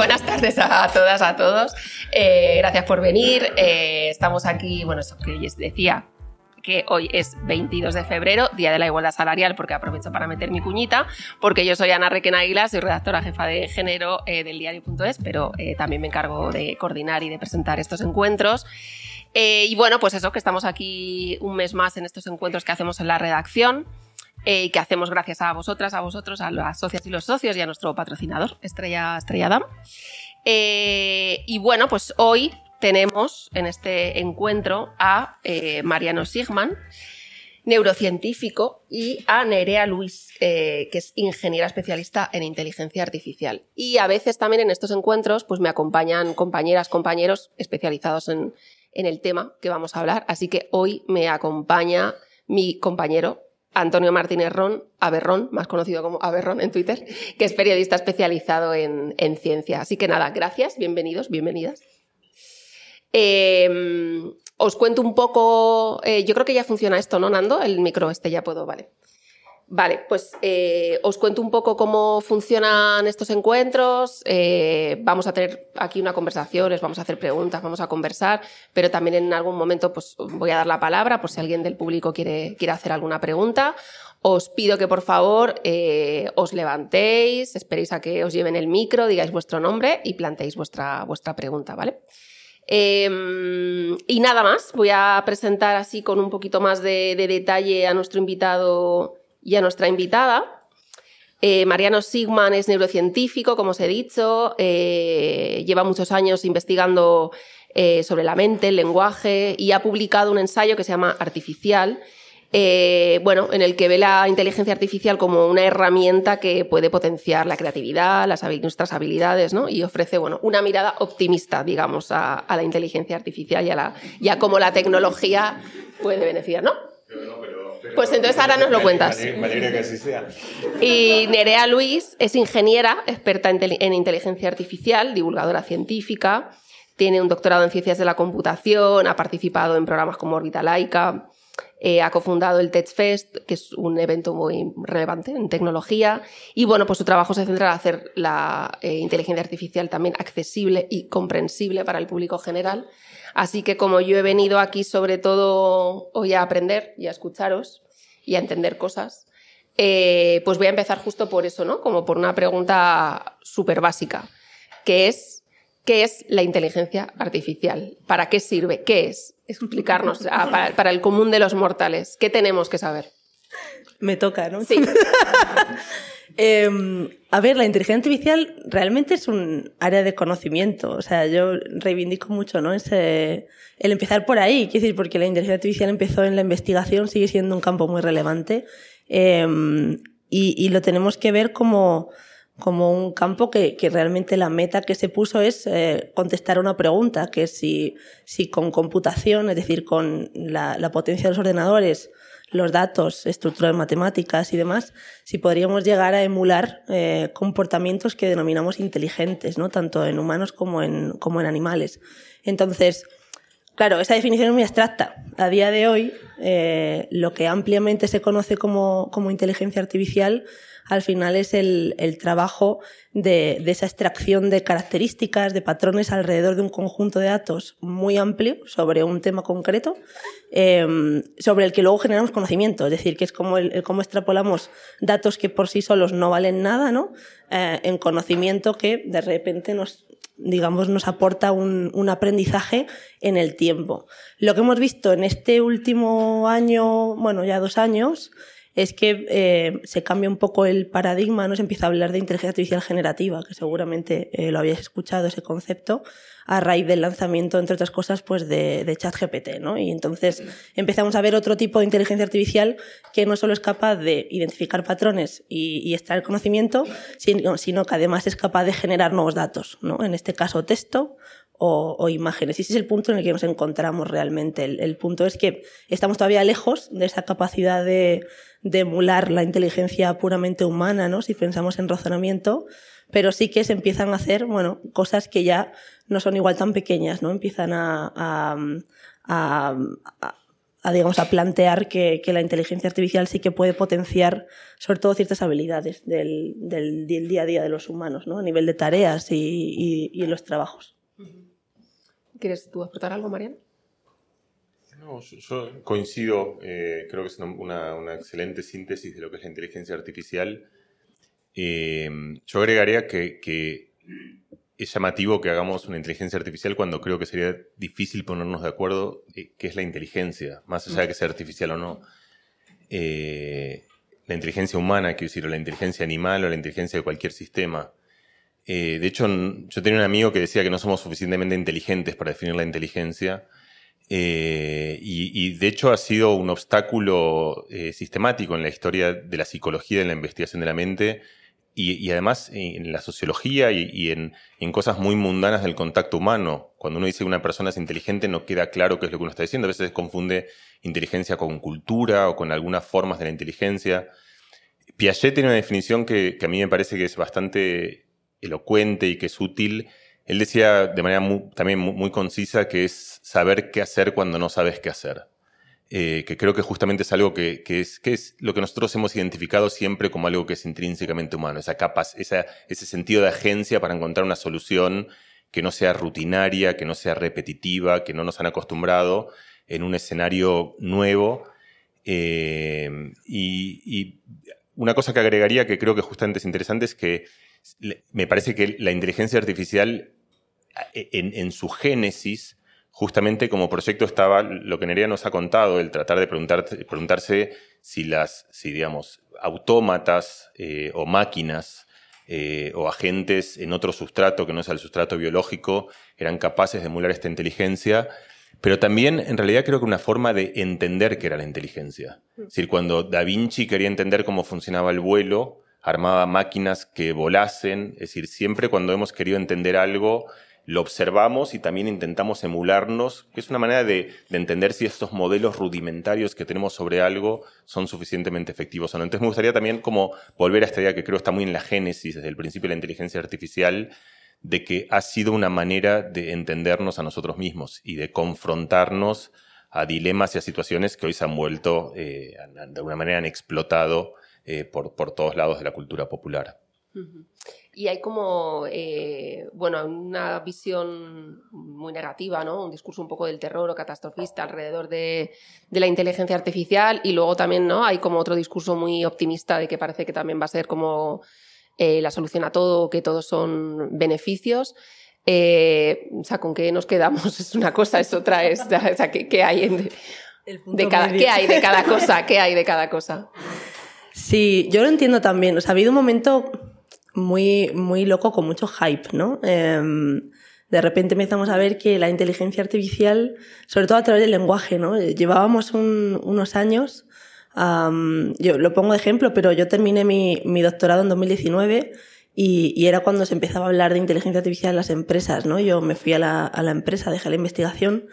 Buenas tardes a todas, a todos. Eh, gracias por venir. Eh, estamos aquí, bueno, eso que les decía, que hoy es 22 de febrero, Día de la Igualdad Salarial, porque aprovecho para meter mi cuñita, porque yo soy Ana Requena Águila, soy redactora jefa de género eh, del diario.es, pero también me encargo de coordinar y de presentar estos encuentros. y bueno, pues eso, que estamos aquí un mes más en estos encuentros que hacemos en la redacción. Eh, que hacemos gracias a vosotras, a vosotros, a las socias y los socios y a nuestro patrocinador, Estrella, Estrella Dam. Eh, y bueno, pues hoy tenemos en este encuentro a eh, Mariano Sigman, neurocientífico, y a Nerea Luis, que es ingeniera especialista en inteligencia artificial. Y a veces también en estos encuentros pues me acompañan compañeras, compañeros especializados en, en el tema que vamos a hablar. Así que hoy me acompaña mi compañero Antonio Martínez Ron, Aberrón, más conocido como Aberrón en Twitter, que es periodista especializado en, ciencia. Así que nada, gracias, bienvenidos, bienvenidas. Em, os cuento un poco, eh, yo creo que ya funciona esto, ¿no, Nando? El micro este ya puedo, vale. Vale, pues eh, os cuento un poco cómo funcionan estos encuentros. Eh, vamos a tener aquí una conversación, les vamos a hacer preguntas, vamos a conversar, pero también en algún momento pues, voy a dar la palabra por si alguien del público quiere, quiere hacer alguna pregunta. Os pido que por favor eh, os levantéis, esperéis a que os lleven el micro, digáis vuestro nombre y planteéis vuestra, vuestra pregunta, ¿vale? Em, y nada más, voy a presentar así con un poquito más de detalle a nuestro invitado y a nuestra invitada. Eh, Mariano Sigman es neurocientífico, como os he dicho, eh, lleva muchos años investigando eh, sobre la mente, el lenguaje y ha publicado un ensayo que se llama Artificial, bueno, en el que ve la inteligencia artificial como una herramienta que puede potenciar la creatividad, las, nuestras habilidades, ¿no? Y ofrece, bueno, una mirada optimista, digamos, a, la inteligencia artificial y a, la, y a cómo la tecnología puede beneficiar, ¿no? Pues entonces ahora nos lo cuentas. Me alegra que así sea. Y Nerea Luis es ingeniera, experta en inteligencia artificial, divulgadora científica, tiene un doctorado en ciencias de la computación, ha participado en programas como Orbita Laica, eh, ha cofundado el TechFest, que es un evento muy relevante en tecnología. Y bueno, pues su trabajo se centra en hacer la eh, inteligencia artificial también accesible y comprensible para el público general. Así que como yo he venido aquí sobre todo hoy a aprender y a escucharos y a entender cosas, eh, pues voy a empezar justo por eso, ¿no? Como por una pregunta súper básica, que es, ¿qué es la inteligencia artificial? ¿Para qué sirve? ¿Qué es? Explicarnos para, para el común de los mortales. ¿Qué tenemos que saber? Me toca, ¿no? Sí. Em, a ver, la inteligencia artificial realmente es un área de conocimiento. O sea, yo reivindico mucho, ¿no? Ese, el empezar por ahí. Quiero decir, porque la inteligencia artificial empezó en la investigación, sigue siendo un campo muy relevante. Em, y, lo tenemos que ver como, como un campo que, realmente la meta que se puso es eh, contestar una pregunta, que si, si con computación, es decir, con la potencia de los ordenadores, los datos, estructuras matemáticas y demás, si podríamos llegar a emular eh, comportamientos que denominamos inteligentes, ¿no? tanto en humanos como en, como en animales. Entonces, claro, esa definición es muy abstracta. A día de hoy, eh, lo que ampliamente se conoce como, como inteligencia artificial al final es el, el trabajo de, de, esa extracción de características, de patrones alrededor de un conjunto de datos muy amplio sobre un tema concreto, eh, sobre el que luego generamos conocimiento. Es decir, que es como el, extrapolamos datos que por sí solos no valen nada, ¿no? Eh, en conocimiento que de repente nos digamos, nos aporta un, un, aprendizaje en el tiempo. Lo que hemos visto en este último año, bueno, ya dos años, es que eh, se cambia un poco el paradigma, ¿no? Se empieza a hablar de inteligencia artificial generativa, que seguramente eh, lo habíais escuchado ese concepto, a raíz del lanzamiento, entre otras cosas, pues de, de ChatGPT, ¿no? Y entonces empezamos a ver otro tipo de inteligencia artificial que no solo es capaz de identificar patrones y, extraer conocimiento, sino, sino que además es capaz de generar nuevos datos, ¿no? En este caso, texto o, o, imágenes. Y ese es el punto en el que nos encontramos realmente. El, el punto es que estamos todavía lejos de esa capacidad de, de emular la inteligencia puramente humana, ¿no? Si pensamos en razonamiento, pero sí que se empiezan a hacer, bueno, cosas que ya no son igual tan pequeñas, ¿no? Empiezan a, a, a, a, digamos, a plantear que, que, la inteligencia artificial sí que puede potenciar sobre todo ciertas habilidades del, del, del día a día de los humanos, ¿no? a nivel de tareas y, y, y los trabajos. ¿Quieres tú aportar algo, Mariana? No, yo, coincido, eh, creo que es una, excelente síntesis de lo que es la inteligencia artificial. Eh, yo agregaría que, que es llamativo que hagamos una inteligencia artificial cuando creo que sería difícil ponernos de acuerdo eh, qué es la inteligencia, más allá de que sea artificial o no. Eh, la inteligencia humana, quiero decir, o la inteligencia animal o la inteligencia de cualquier sistema. Eh, de hecho, yo tenía un amigo que decía que no somos suficientemente inteligentes para definir la inteligencia. Eh, y, de hecho ha sido un obstáculo eh, sistemático en la historia de la psicología en la investigación de la mente y, además en la sociología y, en, cosas muy mundanas del contacto humano. Cuando uno dice que una persona es inteligente no queda claro qué es lo que uno está diciendo. A veces confunde inteligencia con cultura o con algunas formas de la inteligencia. Piaget tiene una definición que a mí me parece que es bastante elocuente y que es útil. Él decía de manera muy, también muy, concisa que es saber qué hacer cuando no sabes qué hacer. Eh, que creo que justamente es algo que, que, es, que es lo que nosotros hemos identificado siempre como algo que es intrínsecamente humano, esa capaz, esa, ese sentido de agencia para encontrar una solución que no sea rutinaria, que no sea repetitiva, que no nos han acostumbrado en un escenario nuevo. Eh, y, y una cosa que agregaría que creo que justamente es interesante es que me parece que la inteligencia artificial en, en, su génesis, justamente como proyecto estaba lo que Nerea nos ha contado, el tratar de preguntar, preguntarse si las, si digamos, autómatas eh, o máquinas eh, o agentes en otro sustrato que no sea el sustrato biológico eran capaces de emular esta inteligencia, pero también en realidad creo que una forma de entender qué era la inteligencia. Es decir, cuando Da Vinci quería entender cómo funcionaba el vuelo, armaba máquinas que volasen, es decir, siempre cuando hemos querido entender algo, lo observamos y también intentamos emularnos, que es una manera de, de, entender si estos modelos rudimentarios que tenemos sobre algo son suficientemente efectivos o no. Entonces me gustaría también como volver a esta idea que creo está muy en la génesis desde el principio de la inteligencia artificial, de que ha sido una manera de entendernos a nosotros mismos y de confrontarnos a dilemas y a situaciones que hoy se han vuelto, eh, de alguna manera han explotado eh, por, por, todos lados de la cultura popular. Y hay como, eh, bueno, una visión muy negativa, ¿no? Un discurso un poco del terror o catastrofista alrededor de, de, la inteligencia artificial y luego también, ¿no? Hay como otro discurso muy optimista de que parece que también va a ser como eh, la solución a todo, que todos son beneficios. Eh, o sea, ¿con qué nos quedamos? Es una cosa, es otra, es, o sea, ¿qué, qué hay en, de cada, ¿qué hay de cada cosa? ¿Qué hay de cada cosa? Sí, yo lo entiendo también. O sea, ha habido un momento muy, muy loco con mucho hype, ¿no? Eh, de repente empezamos a ver que la inteligencia artificial, sobre todo a través del lenguaje, ¿no? Llevábamos un, unos años, yo lo pongo de ejemplo, pero yo terminé mi, mi doctorado en 2019 y, y, era cuando se empezaba a hablar de inteligencia artificial en las empresas, ¿no? Yo me fui a la, a la empresa, dejé la investigación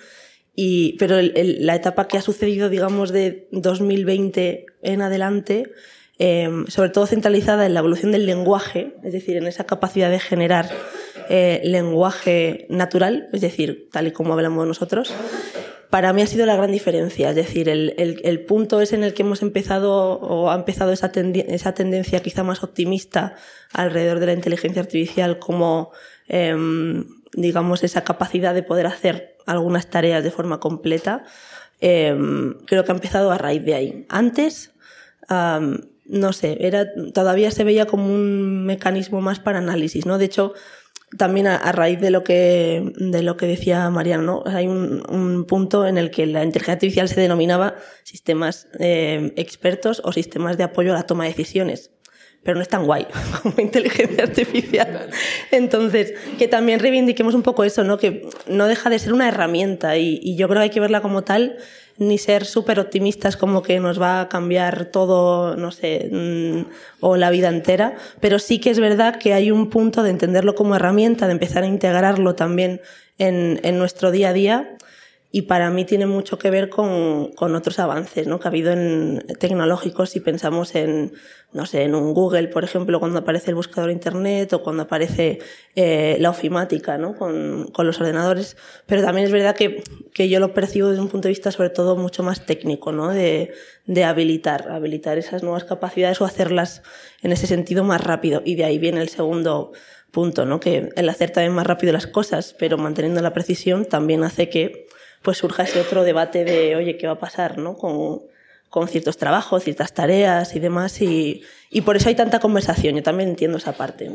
y, pero el, el, la etapa que ha sucedido, digamos, de 2020 en adelante, eh, sobre todo centralizada en la evolución del lenguaje, es decir, en esa capacidad de generar eh, lenguaje natural, es decir, tal y como hablamos nosotros, para mí ha sido la gran diferencia. Es decir, el, el, el punto es en el que hemos empezado o ha empezado esa, tendi esa tendencia quizá más optimista alrededor de la inteligencia artificial como, eh, digamos, esa capacidad de poder hacer algunas tareas de forma completa. Eh, creo que ha empezado a raíz de ahí. Antes, um, no sé, era, todavía se veía como un mecanismo más para análisis, ¿no? De hecho, también a, raíz de lo que, de lo que decía Mariano, ¿no? Hay un, un, punto en el que la inteligencia artificial se denominaba sistemas eh, expertos o sistemas de apoyo a la toma de decisiones. Pero no es tan guay como inteligencia artificial. Entonces, que también reivindiquemos un poco eso, ¿no? Que no deja de ser una herramienta y, yo creo que hay que verla como tal ni ser súper optimistas como que nos va a cambiar todo, no sé, mmm, o la vida entera, pero sí que es verdad que hay un punto de entenderlo como herramienta, de empezar a integrarlo también en, en nuestro día a día, y para mí tiene mucho que ver con, con, otros avances ¿no? que ha habido en tecnológicos si pensamos en, no sé, en un Google, por ejemplo, cuando aparece el buscador Internet o cuando aparece eh, la ofimática ¿no? con, con, los ordenadores. Pero también es verdad que, que, yo lo percibo desde un punto de vista sobre todo mucho más técnico, ¿no? de, de habilitar, habilitar esas nuevas capacidades o hacerlas en ese sentido más rápido. Y de ahí viene el segundo punto, ¿no? que el hacer también más rápido las cosas, pero manteniendo la precisión también hace que pues surja ese otro debate de, oye, ¿qué va a pasar ¿no? con, con ciertos trabajos, ciertas tareas y demás? Y, y, por eso hay tanta conversación, yo también entiendo esa parte.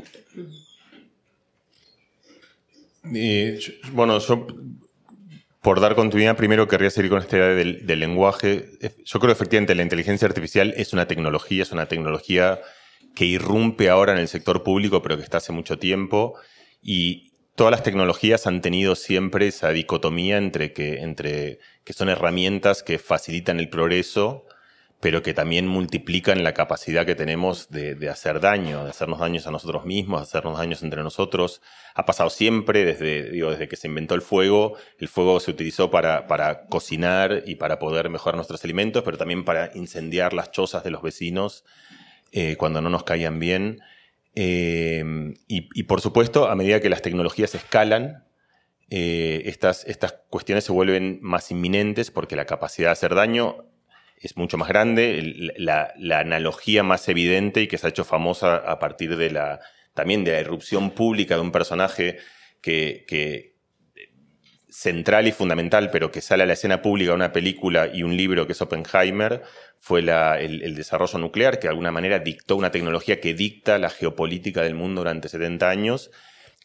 bueno, por dar continuidad, primero querría seguir con esta idea del, del lenguaje. Yo creo que efectivamente la inteligencia artificial es una tecnología, es una tecnología que irrumpe ahora en el sector público, pero que está hace mucho tiempo. Y, todas las tecnologías han tenido siempre esa dicotomía entre que, entre que son herramientas que facilitan el progreso, pero que también multiplican la capacidad que tenemos de, hacer daño, de hacernos daños a nosotros mismos, de hacernos daños entre nosotros. Ha pasado siempre, desde, desde que se inventó el fuego, el fuego se utilizó para, para cocinar y para poder mejorar nuestros alimentos, pero también para incendiar las chozas de los vecinos eh, cuando no nos caían bien. Eh, y, por supuesto, a medida que las tecnologías escalan, eh, estas, estas cuestiones se vuelven más inminentes porque la capacidad de hacer daño es mucho más grande. La, analogía más evidente y que se ha hecho famosa a partir de la, también de la irrupción pública de un personaje que central y fundamental, pero que sale a la escena pública una película y un libro que es Oppenheimer, fue el, desarrollo nuclear, que de alguna manera dictó una tecnología que dicta la geopolítica del mundo durante 70 años.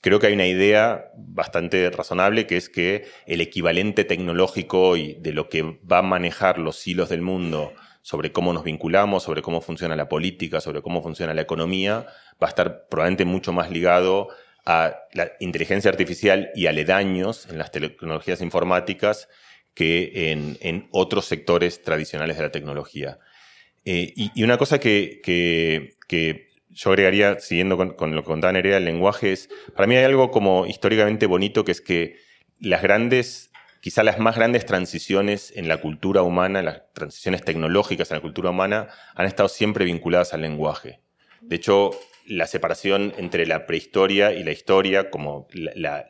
Creo que hay una idea bastante razonable, que es que el equivalente tecnológico y de lo que va a manejar los hilos del mundo sobre cómo nos vinculamos, sobre cómo funciona la política, sobre cómo funciona la economía, va a estar probablemente mucho más ligado a la inteligencia artificial y aledaños en las tecnologías informáticas que en, otros sectores tradicionales de la tecnología. Eh, y, una cosa que, yo agregaría, siguiendo con, lo que contaba Nerea, el lenguaje es, para mí hay algo como históricamente bonito, que es que las grandes, quizá las más grandes transiciones en la cultura humana, las transiciones tecnológicas en la cultura humana, han estado siempre vinculadas al lenguaje. De hecho, la separación entre la prehistoria y la historia, como la,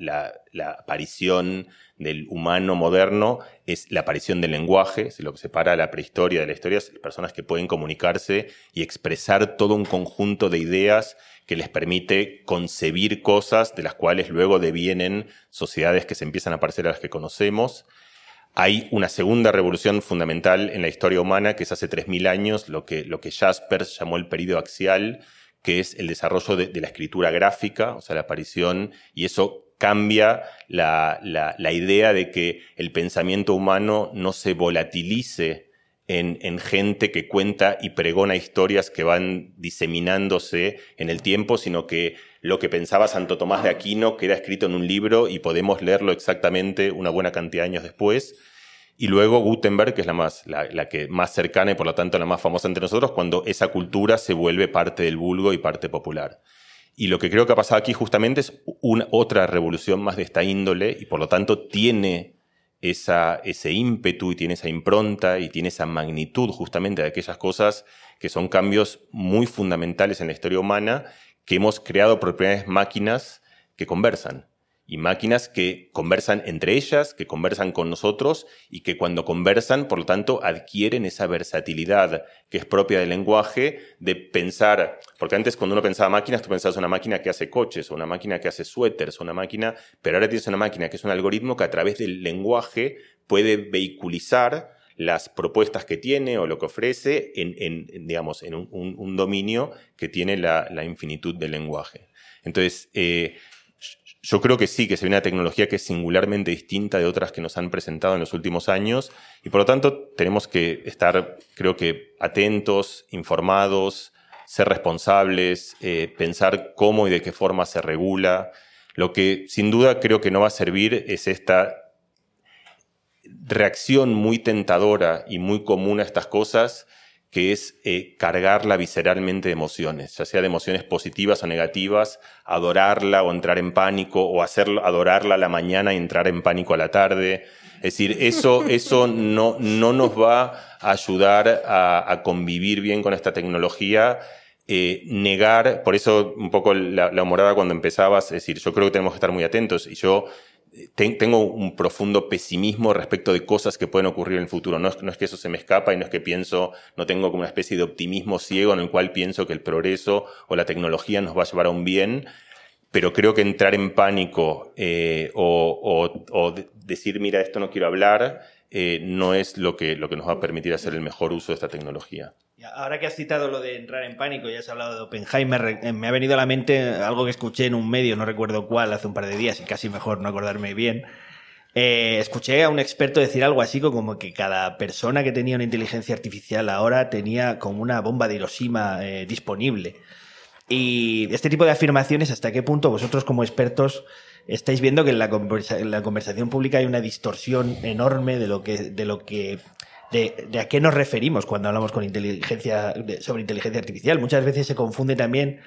aparición del humano moderno es la aparición del lenguaje, lo que separa la prehistoria de la historia, es personas que pueden comunicarse y expresar todo un conjunto de ideas que les permite concebir cosas de las cuales luego devienen sociedades que se empiezan a parecer a las que conocemos. Hay una segunda revolución fundamental en la historia humana, que es hace 3.000 años, lo que, lo que Jaspers llamó el periodo axial, que es el desarrollo de, la escritura gráfica, o sea, la aparición, y eso cambia la, la, idea de que el pensamiento humano no se volatilice en, en, gente que cuenta y pregona historias que van diseminándose en el tiempo, sino que lo que pensaba Santo Tomás de Aquino queda escrito en un libro y podemos leerlo exactamente una buena cantidad de años después. Y luego Gutenberg, que es la, más, la, que más cercana y por lo tanto la más famosa entre nosotros, cuando esa cultura se vuelve parte del vulgo y parte popular. Y lo que creo que ha pasado aquí justamente es una, otra revolución más de esta índole y por lo tanto tiene ese ímpetu y tiene esa impronta y tiene esa magnitud justamente de aquellas cosas que son cambios muy fundamentales en la historia humana que hemos creado propiedades máquinas que conversan y máquinas que conversan entre ellas, que conversan con nosotros y que cuando conversan, por lo tanto, adquieren esa versatilidad que es propia del lenguaje de pensar, porque antes cuando uno pensaba máquinas, tú pensabas una máquina que hace coches, o una máquina que hace suéteres, o una máquina, pero ahora tienes una máquina que es un algoritmo que a través del lenguaje puede vehiculizar las propuestas que tiene o lo que ofrece en, digamos, en un, dominio que tiene la, infinitud del lenguaje. Entonces, eh, yo creo que sí, que se ve una tecnología que es singularmente distinta de otras que nos han presentado en los últimos años y por lo tanto tenemos que estar, creo que, atentos, informados, ser responsables, eh, pensar cómo y de qué forma se regula. Lo que sin duda creo que no va a servir es esta reacción muy tentadora y muy común a estas cosas que es eh, cargarla visceralmente de emociones, ya sea de emociones positivas o negativas, adorarla o entrar en pánico, o hacerlo, adorarla a la mañana y entrar en pánico a la tarde. Es decir, eso, eso no, no nos va a ayudar a, convivir bien con esta tecnología. Eh, negar, por eso un poco la, la humorada cuando empezabas, es decir, yo creo que tenemos que estar muy atentos y yo tengo un profundo pesimismo respecto de cosas que pueden ocurrir en el futuro. No es, que eso se me escapa y no es que pienso, no tengo como una especie de optimismo ciego en el cual pienso que el progreso o la tecnología nos va a llevar a un bien, pero creo que entrar en pánico eh, o, decir, mira, esto no quiero hablar, eh, no es lo que, lo que nos va a permitir hacer el mejor uso de esta tecnología. Ahora que has citado lo de entrar en pánico y has hablado de Oppenheimer, eh, me ha venido a la mente algo que escuché en un medio, no recuerdo cuál, hace un par de días y casi mejor no acordarme bien. Eh, escuché a un experto decir algo así como que cada persona que tenía una inteligencia artificial ahora tenía como una bomba de Hiroshima eh, disponible. Y este tipo de afirmaciones, ¿hasta qué punto vosotros como expertos estáis viendo que en la, en la conversación pública hay una distorsión enorme de lo que, de lo que de, a qué nos referimos cuando hablamos con inteligencia, sobre inteligencia artificial. Muchas veces se confunde también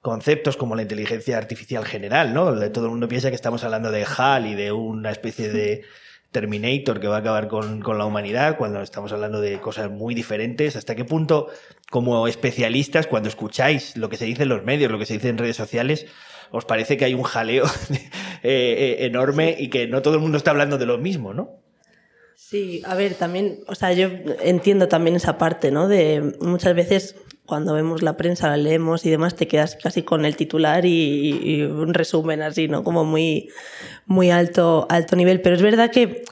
conceptos como la inteligencia artificial general, ¿no? Todo el mundo piensa que estamos hablando de HAL y de una especie de Terminator que va a acabar con, con, la humanidad, cuando estamos hablando de cosas muy diferentes. ¿Hasta qué punto, como especialistas, cuando escucháis lo que se dice en los medios, lo que se dice en redes sociales, os parece que hay un jaleo eh, eh, enorme y que no todo el mundo está hablando de lo mismo, ¿no? Sí, a ver, también, o sea, yo entiendo también esa parte, ¿no? De muchas veces cuando vemos la prensa, la leemos y demás, te quedas casi con el titular y, un resumen así, ¿no? Como muy, muy alto, alto nivel. Pero es verdad que,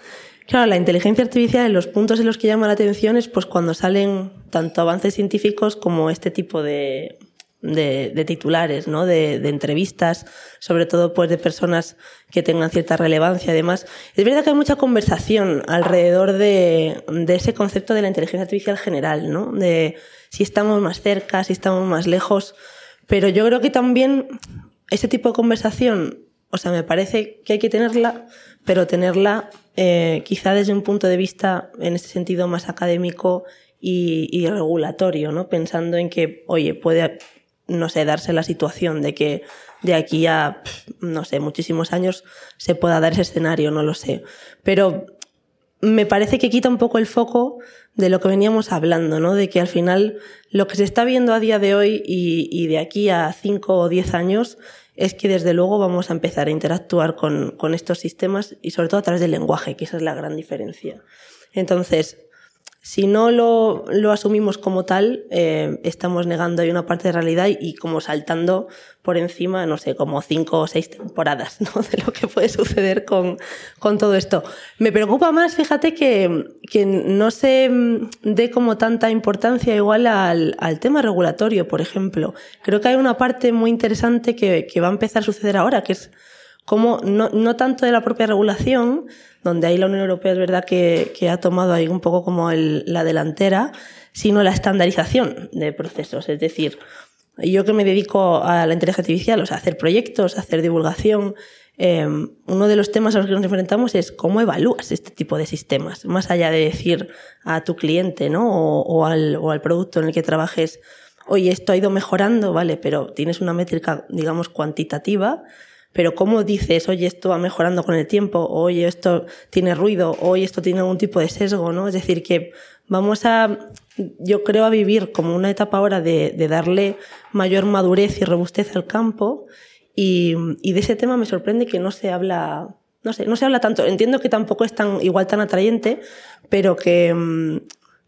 claro, la inteligencia artificial en los puntos en los que llama la atención es pues cuando salen tanto avances científicos como este tipo de, de, titulares, ¿no? De, entrevistas, sobre todo pues de personas que tengan cierta relevancia. Además, es verdad que hay mucha conversación alrededor de, ese concepto de la inteligencia artificial general, ¿no? De si estamos más cerca, si estamos más lejos. Pero yo creo que también ese tipo de conversación, o sea, me parece que hay que tenerla, pero tenerla eh, quizá desde un punto de vista, en ese sentido, más académico y, y, regulatorio, ¿no? Pensando en que, oye, puede no sé, darse la situación de que de aquí a, no sé, muchísimos años se pueda dar ese escenario, no lo sé. Pero me parece que quita un poco el foco de lo que veníamos hablando, ¿no? De que al final lo que se está viendo a día de hoy y, y de aquí a cinco o diez años es que desde luego vamos a empezar a interactuar con, con estos sistemas y sobre todo a través del lenguaje, que esa es la gran diferencia. Entonces, si no lo, lo asumimos como tal, eh, estamos negando ahí una parte de realidad y, como saltando por encima, no sé, como cinco o seis temporadas ¿no? de lo que puede suceder con, con todo esto. Me preocupa más, fíjate, que, que no se dé como tanta importancia igual al, al, tema regulatorio, por ejemplo. Creo que hay una parte muy interesante que, que va a empezar a suceder ahora, que es como no, no tanto de la propia regulación, donde ahí la Unión Europea es verdad que, que ha tomado ahí un poco como la delantera, sino la estandarización de procesos. Es decir, yo que me dedico a la inteligencia artificial, o sea, hacer proyectos, hacer divulgación, eh, uno de los temas a los que nos enfrentamos es cómo evalúas este tipo de sistemas, más allá de decir a tu cliente ¿no? o, o, al, o al producto en el que trabajes, oye, esto ha ido mejorando, vale, pero tienes una métrica, digamos, cuantitativa pero ¿cómo dices, oye, esto va mejorando con el tiempo, oye, esto tiene ruido, oye, esto tiene algún tipo de sesgo, ¿no? Es decir, que vamos a, yo creo, a vivir como una etapa ahora de, de darle mayor madurez y robustez al campo y, y, de ese tema me sorprende que no se habla, no sé, no se habla tanto. Entiendo que tampoco es tan, igual tan atrayente, pero que,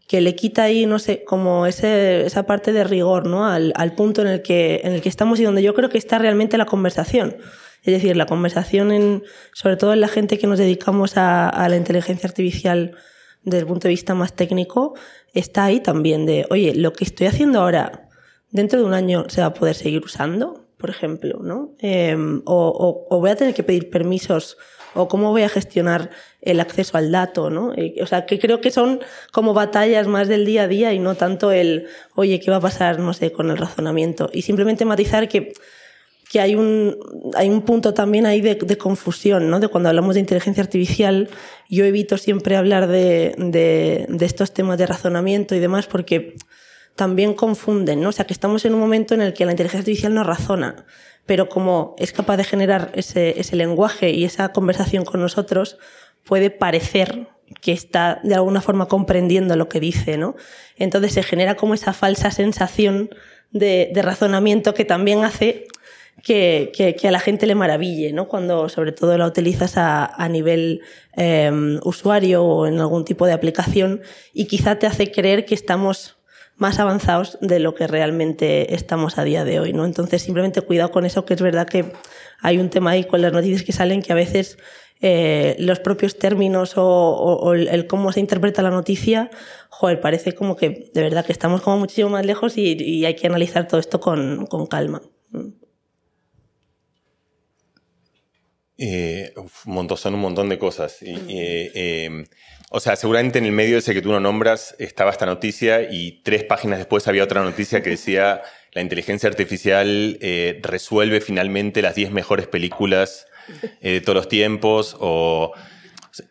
que le quita ahí, no sé, como ese, esa parte de rigor, ¿no? Al, al punto en el, que, en el que estamos y donde yo creo que está realmente la conversación. Es decir, la conversación, en, sobre todo en la gente que nos dedicamos a, la inteligencia artificial desde el punto de vista más técnico, está ahí también de, oye, lo que estoy haciendo ahora, dentro de un año se va a poder seguir usando, por ejemplo, ¿no? Eh, o, voy a tener que pedir permisos o cómo voy a gestionar el acceso al dato, ¿no? o sea, que creo que son como batallas más del día a día y no tanto el, oye, ¿qué va a pasar, no sé, con el razonamiento? Y simplemente matizar que que hay un, hay un punto también ahí de, de, confusión, ¿no? De cuando hablamos de inteligencia artificial, yo evito siempre hablar de, de, de, estos temas de razonamiento y demás porque también confunden, ¿no? O sea, que estamos en un momento en el que la inteligencia artificial no razona, pero como es capaz de generar ese, ese lenguaje y esa conversación con nosotros, puede parecer que está de alguna forma comprendiendo lo que dice, ¿no? Entonces se genera como esa falsa sensación de, razonamiento que también hace que, a la gente le maraville, ¿no? Cuando sobre todo la utilizas a, nivel em, usuario o en algún tipo de aplicación y quizá te hace creer que estamos más avanzados de lo que realmente estamos a día de hoy, ¿no? Entonces simplemente cuidado con eso, que es verdad que hay un tema ahí con las noticias que salen que a veces eh, los propios términos o, el, cómo se interpreta la noticia, joder, parece como que de verdad que estamos como muchísimo más lejos y, hay que analizar todo esto con, calma. Eh, un montón, son un montón de cosas. Eh, em, o sea, seguramente en el medio ese que tú no nombras estaba esta noticia y tres páginas después había otra noticia que decía la inteligencia artificial resuelve finalmente las 10 mejores películas eh, de todos los tiempos o...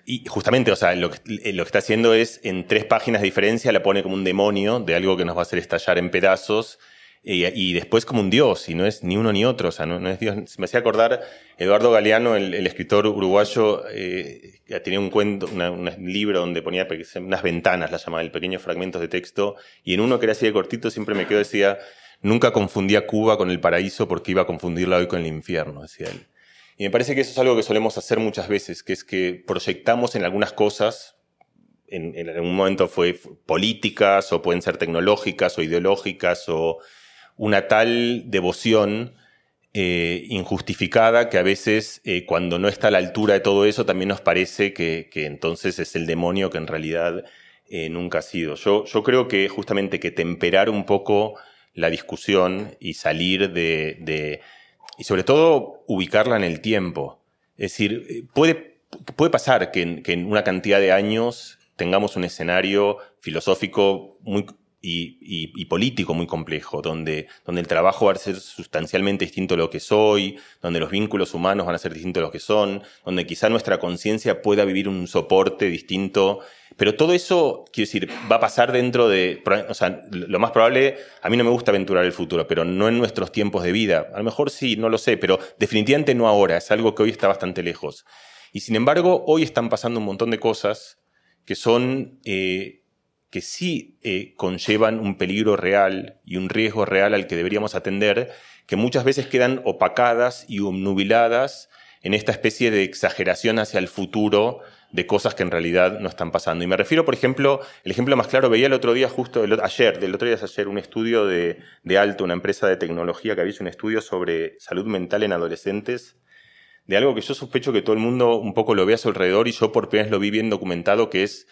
Y justamente, o sea, lo que, eh, lo que está haciendo es, en tres páginas de diferencia, la pone como un demonio de algo que nos va a hacer estallar en pedazos, y, después como un dios, y no es ni uno ni otro, o sea, no, es dios. Me hacía acordar, Eduardo Galeano, el, escritor uruguayo, eh, tenía un cuento, un libro donde ponía unas ventanas, la llamaba, el pequeños fragmentos de texto, y en uno que era así de cortito siempre me quedó, decía, nunca confundía Cuba con el paraíso porque iba a confundirla hoy con el infierno, decía él. Y me parece que eso es algo que solemos hacer muchas veces, que es que proyectamos en algunas cosas, en, algún momento fue políticas, o pueden ser tecnológicas, o ideológicas, o una tal devoción eh, injustificada que a veces eh, cuando no está a la altura de todo eso también nos parece que, entonces es el demonio que en realidad eh, nunca ha sido. Yo, yo creo que justamente que temperar un poco la discusión y salir de y sobre todo ubicarla en el tiempo. Es decir, puede, puede pasar que en, una cantidad de años tengamos un escenario filosófico muy, y, político muy complejo, donde, donde el trabajo va a ser sustancialmente distinto a lo que soy, donde los vínculos humanos van a ser distintos a lo que son, donde quizá nuestra conciencia pueda vivir un soporte distinto pero todo eso, quiero decir, va a pasar dentro de, o sea, lo más probable, a mí no me gusta aventurar el futuro, pero no en nuestros tiempos de vida. A lo mejor sí, no lo sé, pero definitivamente no ahora, es algo que hoy está bastante lejos. Y sin embargo, hoy están pasando un montón de cosas que son, eh, que sí eh, conllevan un peligro real y un riesgo real al que deberíamos atender, que muchas veces quedan opacadas y obnubiladas en esta especie de exageración hacia el futuro de cosas que en realidad no están pasando. Y me refiero, por ejemplo, el ejemplo más claro, veía el otro día, justo ayer, del otro día es ayer, un estudio de, de Alto, una empresa de tecnología que había hecho un estudio sobre salud mental en adolescentes, de algo que yo sospecho que todo el mundo un poco lo ve a su alrededor y yo por primera vez lo vi bien documentado, que es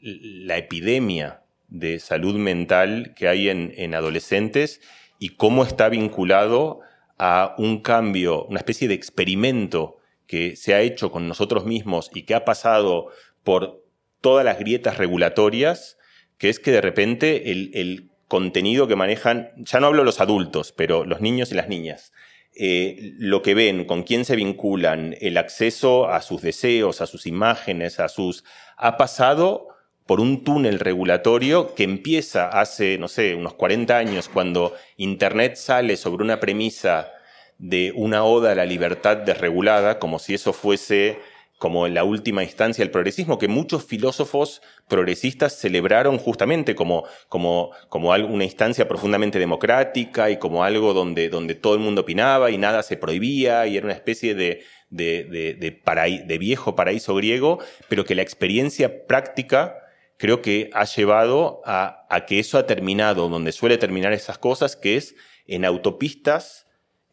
la epidemia de salud mental que hay en, en adolescentes y cómo está vinculado a un cambio, una especie de experimento que se ha hecho con nosotros mismos y que ha pasado por todas las grietas regulatorias, que es que de repente el, contenido que manejan, ya no hablo los adultos, pero los niños y las niñas, eh, lo que ven, con quién se vinculan, el acceso a sus deseos, a sus imágenes, a sus... ha pasado por un túnel regulatorio que empieza hace, no sé, unos 40 años, cuando Internet sale sobre una premisa de una oda a la libertad desregulada, como si eso fuese como en la última instancia el progresismo, que muchos filósofos progresistas celebraron justamente como, como, como una instancia profundamente democrática y como algo donde, donde todo el mundo opinaba y nada se prohibía y era una especie de, de, de, de, de viejo paraíso griego, pero que la experiencia práctica creo que ha llevado a, a que eso ha terminado donde suele terminar esas cosas, que es en autopistas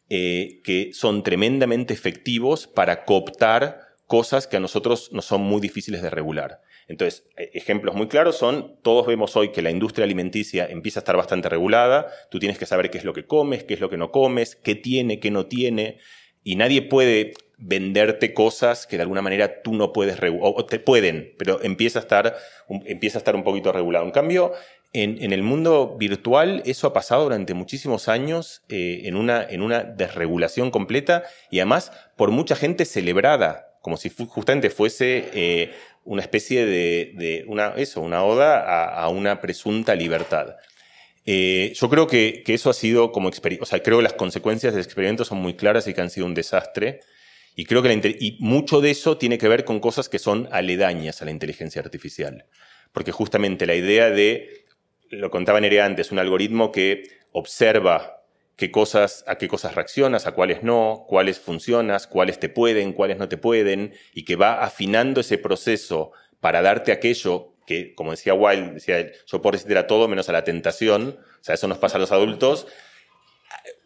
eh, que son tremendamente efectivos para cooptar cosas que a nosotros nos son muy difíciles de regular. Entonces, e, ejemplos muy claros son, todos vemos hoy que la industria alimenticia empieza a estar bastante regulada, tú tienes que saber qué es lo que comes, qué es lo que no comes, qué tiene, qué no tiene, y nadie puede venderte cosas que de alguna manera tú no puedes regular, o te pueden, pero empieza a estar, empieza a estar un poquito regulado. En cambio, en, el mundo virtual eso ha pasado durante muchísimos años eh, en, una, en una desregulación completa y además por mucha gente celebrada, como si justamente fuese eh, una especie de, una, eso, una oda a, una presunta libertad. Eh, yo creo que, eso ha sido como o sea, creo que las consecuencias del experimento son muy claras y que han sido un desastre. Y creo que y mucho de eso tiene que ver con cosas que son aledañas a la inteligencia artificial. Porque justamente la idea de, lo contaba Nerea antes, un algoritmo que observa qué cosas, a qué cosas reaccionas, a cuáles no, cuáles funcionas, cuáles te pueden, cuáles no te pueden, y que va afinando ese proceso para darte aquello que, como decía Wilde, decía, yo puedo resistir a todo menos a la tentación, o sea, eso nos pasa a los adultos,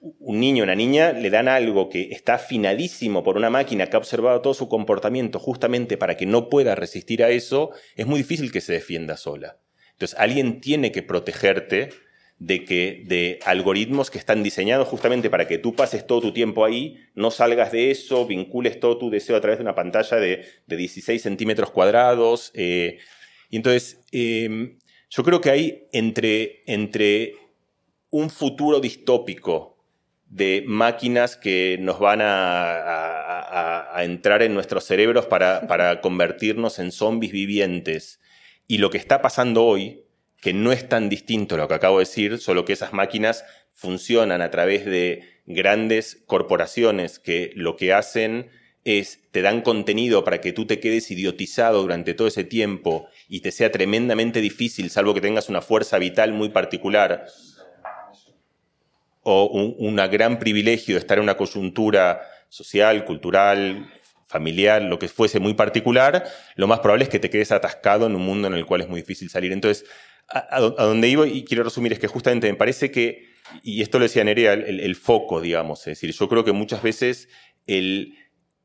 un niño una niña le dan algo que está afinadísimo por una máquina que ha observado todo su comportamiento justamente para que no pueda resistir a eso, es muy difícil que se defienda sola. Entonces, alguien tiene que protegerte de que de algoritmos que están diseñados justamente para que tú pases todo tu tiempo ahí, no salgas de eso, vincules todo tu deseo a través de una pantalla de, 16 centímetros cuadrados. Eh, y entonces, em, yo creo que hay entre, entre un futuro distópico de máquinas que nos van a, entrar en nuestros cerebros para, para convertirnos en zombies vivientes y lo que está pasando hoy, que no es tan distinto a lo que acabo de decir, solo que esas máquinas funcionan a través de grandes corporaciones que lo que hacen es te dan contenido para que tú te quedes idiotizado durante todo ese tiempo y te sea tremendamente difícil, salvo que tengas una fuerza vital muy particular o un gran privilegio de estar en una coyuntura social, cultural, familiar, lo que fuese muy particular, lo más probable es que te quedes atascado en un mundo en el cual es muy difícil salir. Entonces, a, donde iba y quiero resumir es que justamente me parece que, y esto lo decía Nerea, el, foco, digamos, es decir, yo creo que muchas veces el,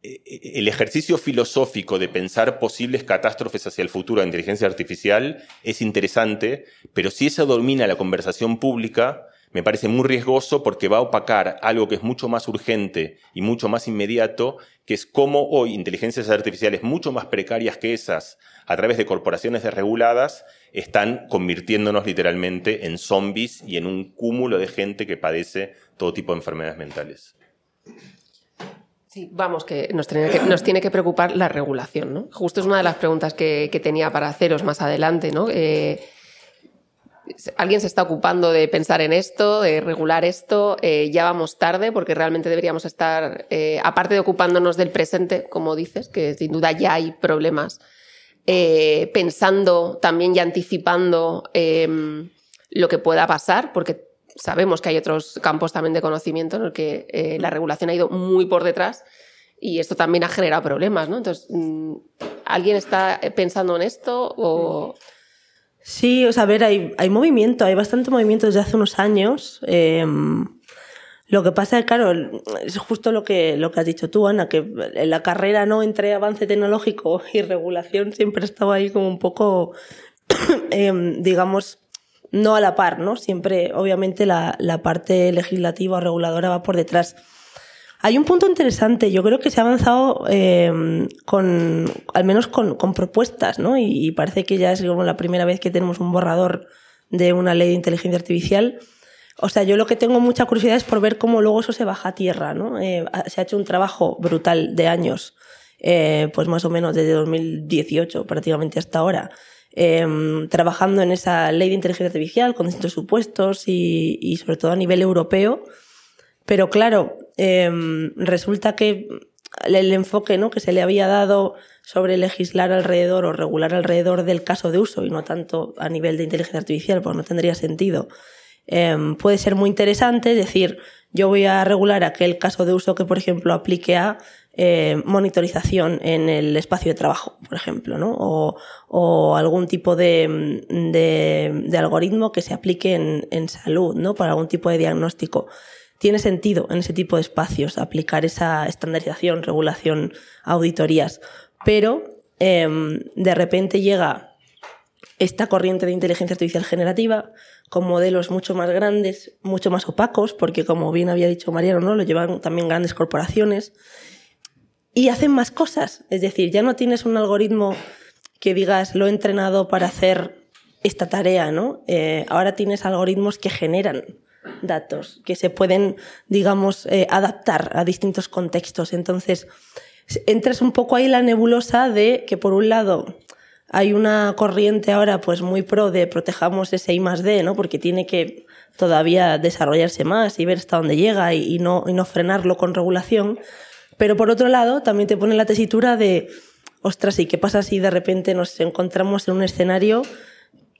el ejercicio filosófico de pensar posibles catástrofes hacia el futuro de inteligencia artificial es interesante, pero si eso domina la conversación pública, me parece muy riesgoso porque va a opacar algo que es mucho más urgente y mucho más inmediato, que es cómo hoy inteligencias artificiales mucho más precarias que esas, a través de corporaciones desreguladas, están convirtiéndonos literalmente en zombies y en un cúmulo de gente que padece todo tipo de enfermedades mentales. Sí, vamos, que nos tiene que, que preocupar la regulación, ¿no? Justo es una de las preguntas que, tenía para haceros más adelante, ¿no? Eh, alguien se está ocupando de pensar en esto, de regular esto, eh, ya vamos tarde porque realmente deberíamos estar, eh, aparte de ocupándonos del presente, como dices, que sin duda ya hay problemas, eh, pensando también y anticipando em, lo que pueda pasar, porque sabemos que hay otros campos también de conocimiento en el que la regulación ha ido muy por detrás y esto también ha generado problemas, ¿no? Entonces, mm, ¿alguien está pensando en esto o...? Sí, o sea, a ver, hay, hay movimiento, hay bastante movimiento desde hace unos años. Em, lo que pasa es, claro, es justo lo que, lo que has dicho tú, Ana, que en la carrera no entre avance tecnológico y regulación siempre estaba ahí como un poco, em, digamos, no a la par, ¿no? Siempre, obviamente, la, la parte legislativa o reguladora va por detrás. Hay un punto interesante, yo creo que se ha avanzado eh, con, al menos con, con propuestas, ¿no? Y, parece que ya es como la primera vez que tenemos un borrador de una ley de inteligencia artificial. O sea, yo lo que tengo mucha curiosidad es por ver cómo luego eso se baja a tierra, ¿no? Eh, se ha hecho un trabajo brutal de años, eh, pues más o menos desde 2018 prácticamente hasta ahora, em, trabajando en esa ley de inteligencia artificial con distintos supuestos y, y sobre todo a nivel europeo. Pero claro, Em, resulta que el enfoque ¿no? que se le había dado sobre legislar alrededor o regular alrededor del caso de uso y no tanto a nivel de inteligencia artificial, pues no tendría sentido, em, puede ser muy interesante. Es decir, yo voy a regular aquel caso de uso que, por ejemplo, aplique a eh, monitorización en el espacio de trabajo, por ejemplo, ¿no? o, algún tipo de, de, de, algoritmo que se aplique en, en salud, ¿no? para algún tipo de diagnóstico tiene sentido en ese tipo de espacios aplicar esa estandarización, regulación, auditorías. Pero em, de repente llega esta corriente de inteligencia artificial generativa con modelos mucho más grandes, mucho más opacos, porque como bien había dicho Mariano, ¿no? lo llevan también grandes corporaciones y hacen más cosas. Es decir, ya no tienes un algoritmo que digas lo he entrenado para hacer esta tarea, ¿no? Eh, ahora tienes algoritmos que generan datos que se pueden, digamos, eh, adaptar a distintos contextos. Entonces, entras un poco ahí la nebulosa de que, por un lado, hay una corriente ahora pues muy pro de protejamos ese I D, ¿no? Porque tiene que todavía desarrollarse más y ver hasta dónde llega y, no, y no frenarlo con regulación. Pero por otro lado, también te pone la tesitura de, ostras, ¿y qué pasa si de repente nos encontramos en un escenario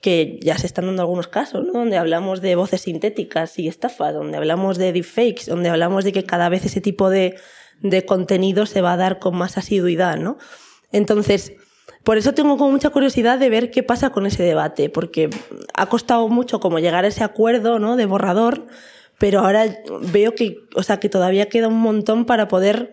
que ya se están dando algunos casos, ¿no? donde hablamos de voces sintéticas y estafas, donde hablamos de deepfakes, donde hablamos de que cada vez ese tipo de, de contenido se va a dar con más asiduidad, ¿no? Entonces, por eso tengo como mucha curiosidad de ver qué pasa con ese debate, porque ha costado mucho como llegar a ese acuerdo, ¿no? De borrador, pero ahora veo que, o sea, que todavía queda un montón para poder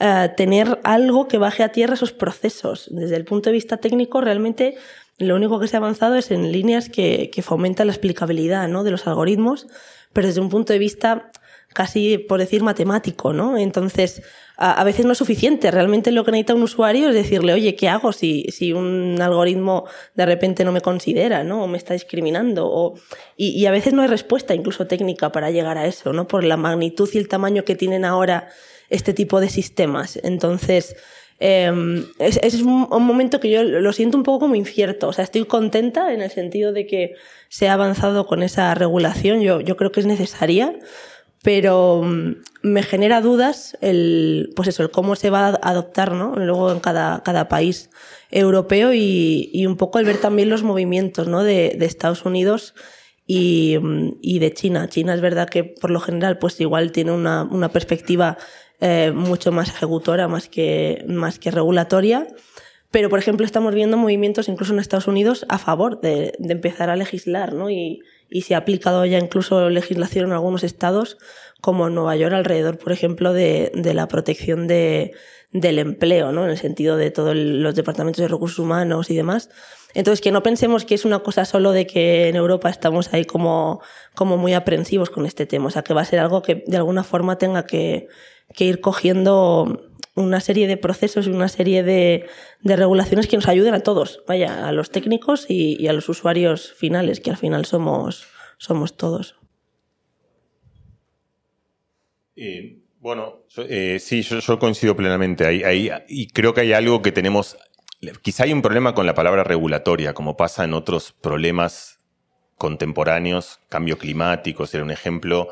uh, tener algo que baje a tierra esos procesos. Desde el punto de vista técnico, realmente lo único que se ha avanzado es en líneas que, que fomentan la explicabilidad ¿no? de los algoritmos, pero desde un punto de vista casi, por decir, matemático, ¿no? Entonces, a, veces no es suficiente. Realmente lo que necesita un usuario es decirle, oye, ¿qué hago si, si un algoritmo de repente no me considera, ¿no? O me está discriminando. O, y, y, a veces no hay respuesta, incluso técnica, para llegar a eso, ¿no? Por la magnitud y el tamaño que tienen ahora este tipo de sistemas. Entonces, eh, es, es un, un, momento que yo lo siento un poco como incierto. O sea, estoy contenta en el sentido de que se ha avanzado con esa regulación. Yo, yo creo que es necesaria, pero mm, me genera dudas el, pues eso, el cómo se va a adoptar, ¿no? Luego en cada, cada país europeo y, y un poco el ver también los movimientos, ¿no? De, de Estados Unidos y, mm, y, de China. China es verdad que por lo general, pues igual tiene una, una perspectiva eh, mucho más ejecutora más que, más que regulatoria. Pero, por ejemplo, estamos viendo movimientos incluso en Estados Unidos a favor de, de empezar a legislar, ¿no? Y, y, se ha aplicado ya incluso legislación en algunos estados, como Nueva York, alrededor, por ejemplo, de, de la protección de, del empleo, ¿no? En el sentido de todos los departamentos de recursos humanos y demás. Entonces, que no pensemos que es una cosa solo de que en Europa estamos ahí como, como muy aprensivos con este tema. O sea, que va a ser algo que de alguna forma tenga que, que ir cogiendo una serie de procesos y una serie de, de, regulaciones que nos ayuden a todos, vaya, a los técnicos y, y, a los usuarios finales, que al final somos, somos todos. Eh, bueno, eh, sí, yo, yo, coincido plenamente. Y creo que hay algo que tenemos, quizá hay un problema con la palabra regulatoria, como pasa en otros problemas contemporáneos, cambio climático, sería un ejemplo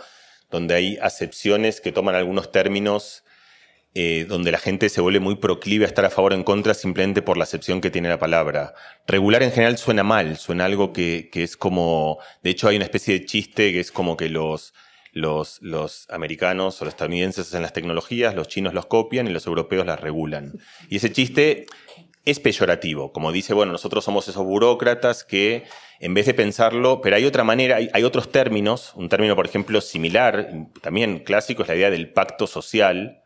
donde hay acepciones que toman algunos términos eh, donde la gente se vuelve muy proclive a estar a favor o en contra simplemente por la acepción que tiene la palabra. Regular en general suena mal, suena algo que es como, de hecho hay una especie de chiste que es como que los, los, americanos o los estadounidenses hacen las tecnologías, los chinos los copian y los europeos las regulan. Y ese chiste es peyorativo, como dice, bueno, nosotros somos esos burócratas que en vez de pensarlo, pero hay otra manera, hay, otros términos, un término, por ejemplo, similar, también clásico, es la idea del pacto social,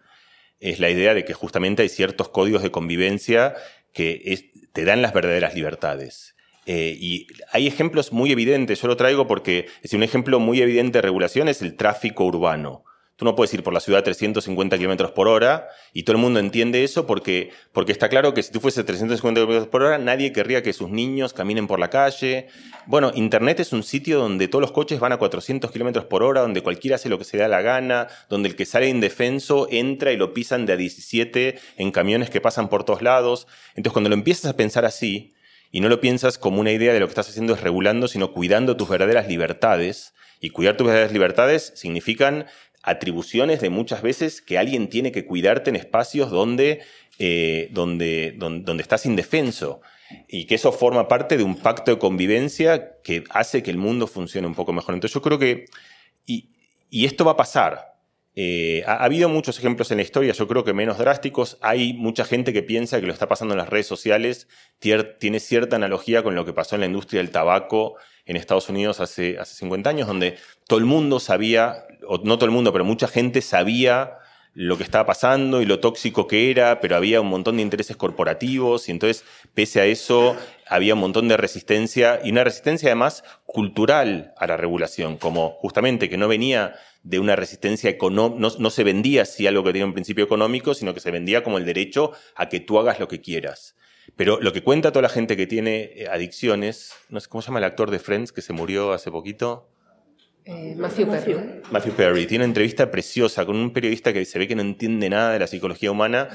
es la idea de que justamente hay ciertos códigos de convivencia que te dan las verdaderas libertades. Eh, y hay ejemplos muy evidentes, yo lo traigo porque es un ejemplo muy evidente de regulación, es el tráfico urbano. Tú no puedes ir por la ciudad a 350 kilómetros por hora y todo el mundo entiende eso porque, porque está claro que si tú fueses 350 kilómetros por hora, nadie querría que sus niños caminen por la calle. Bueno, Internet es un sitio donde todos los coches van a 400 kilómetros por hora, donde cualquiera hace lo que se da la gana, donde el que sale indefenso entra y lo pisan de a 17 en camiones que pasan por todos lados. Entonces, cuando lo empiezas a pensar así, y no lo piensas como una idea de lo que estás haciendo es regulando, sino cuidando tus verdaderas libertades, y cuidar tus verdaderas libertades significan atribuciones de muchas veces que alguien tiene que cuidarte en espacios donde, eh, donde, donde, estás indefenso. Y que eso forma parte de un pacto de convivencia que hace que el mundo funcione un poco mejor. Entonces yo creo que, y esto va a pasar. Eh, ha, ha, habido muchos ejemplos en la historia, yo creo que menos drásticos. Hay mucha gente que piensa que lo está pasando en las redes sociales, tiene cierta analogía con lo que pasó en la industria del tabaco en Estados Unidos hace, hace 50 años, donde todo el mundo sabía o no todo el mundo, pero mucha gente sabía lo que estaba pasando y lo tóxico que era, pero había un montón de intereses corporativos y entonces, pese a eso, había un montón de resistencia y una resistencia además cultural a la regulación, como justamente que no venía de una resistencia económica, no, no, se vendía así algo que tenía un principio económico, sino que se vendía como el derecho a que tú hagas lo que quieras. Pero lo que cuenta toda la gente que tiene eh, adicciones, no sé cómo se llama el actor de Friends que se murió hace poquito. Eh, Matthew Perry. Matthew Perry. Tiene una entrevista preciosa con un periodista que se ve que no entiende nada de la psicología humana,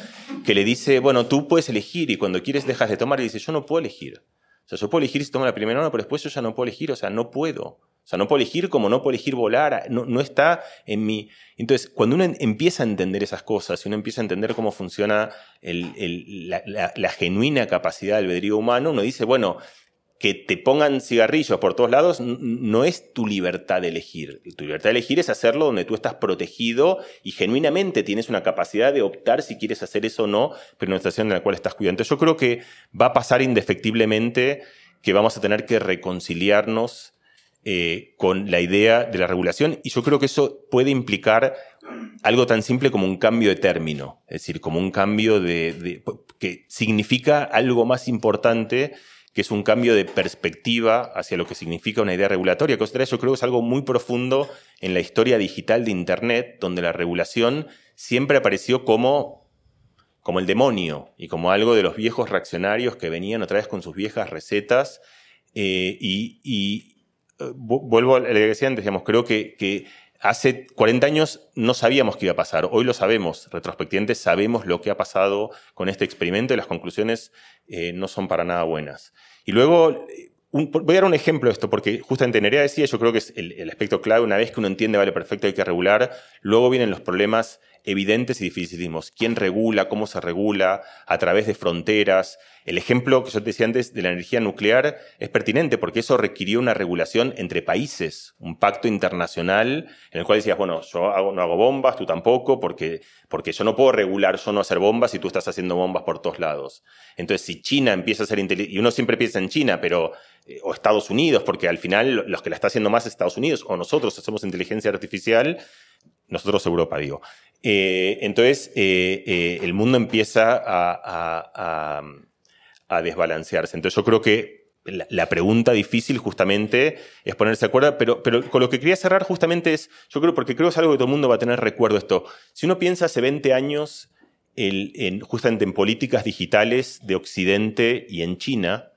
que le dice, bueno, tú puedes elegir y cuando quieres dejas de tomar y dice, yo no puedo elegir. O sea, yo puedo elegir si tomo la primera hora, pero después yo ya no puedo elegir, o sea, no puedo. O sea, no puedo elegir como no puedo elegir volar, no, no está en mi... Entonces, cuando uno empieza a entender esas cosas, y uno empieza a entender cómo funciona la, la genuina capacidad del albedrío humano, uno dice, bueno, que te pongan cigarrillos por todos lados no es tu libertad de elegir. Tu libertad de elegir es hacerlo donde tú estás protegido y genuinamente tienes una capacidad de optar si quieres hacer eso o no, pero en una situación en la cual estás cuidando. Yo creo que va a pasar indefectiblemente que vamos a tener que reconciliarnos eh, con la idea de la regulación y yo creo que eso puede implicar algo tan simple como un cambio de término, es decir, como un cambio de que significa algo más importante que es un cambio de perspectiva hacia lo que significa una idea regulatoria. Que yo creo que es algo muy profundo en la historia digital de Internet, donde la regulación siempre apareció como, como el demonio y como algo de los viejos reaccionarios que venían otra vez con sus viejas recetas. Eh, y, eh, vuelvo a lo que decía antes, digamos, creo que hace 40 años no sabíamos qué iba a pasar. Hoy lo sabemos, retrospectivamente sabemos lo que ha pasado con este experimento y las conclusiones eh, no son para nada buenas. Y luego, voy a dar un ejemplo de esto, porque justamente Nerea decía, yo creo que es el, aspecto clave, una vez que uno entiende, vale, perfecto, hay que regular, luego vienen los problemas evidentes y dificilísimos. ¿Quién regula? ¿Cómo se regula? ¿A través de fronteras? El ejemplo que yo te decía antes de la energía nuclear es pertinente porque eso requirió una regulación entre países, un pacto internacional en el cual decías, bueno, yo no hago bombas, tú tampoco, porque, porque yo no puedo regular yo no hacer bombas si tú estás haciendo bombas por todos lados. Entonces, si China empieza a ser inteligente, y uno siempre piensa en China, pero, eh, o Estados Unidos, porque al final los que la está haciendo más es Estados Unidos, o nosotros hacemos inteligencia artificial, nosotros Europa, digo. Eh, entonces, eh, el mundo empieza a desbalancearse. Entonces yo creo que la, pregunta difícil justamente es ponerse de acuerdo, pero, con lo que quería cerrar justamente es, yo creo, porque creo que es algo que todo el mundo va a tener recuerdo esto. Si uno piensa hace 20 años en, justamente en políticas digitales de Occidente y en China,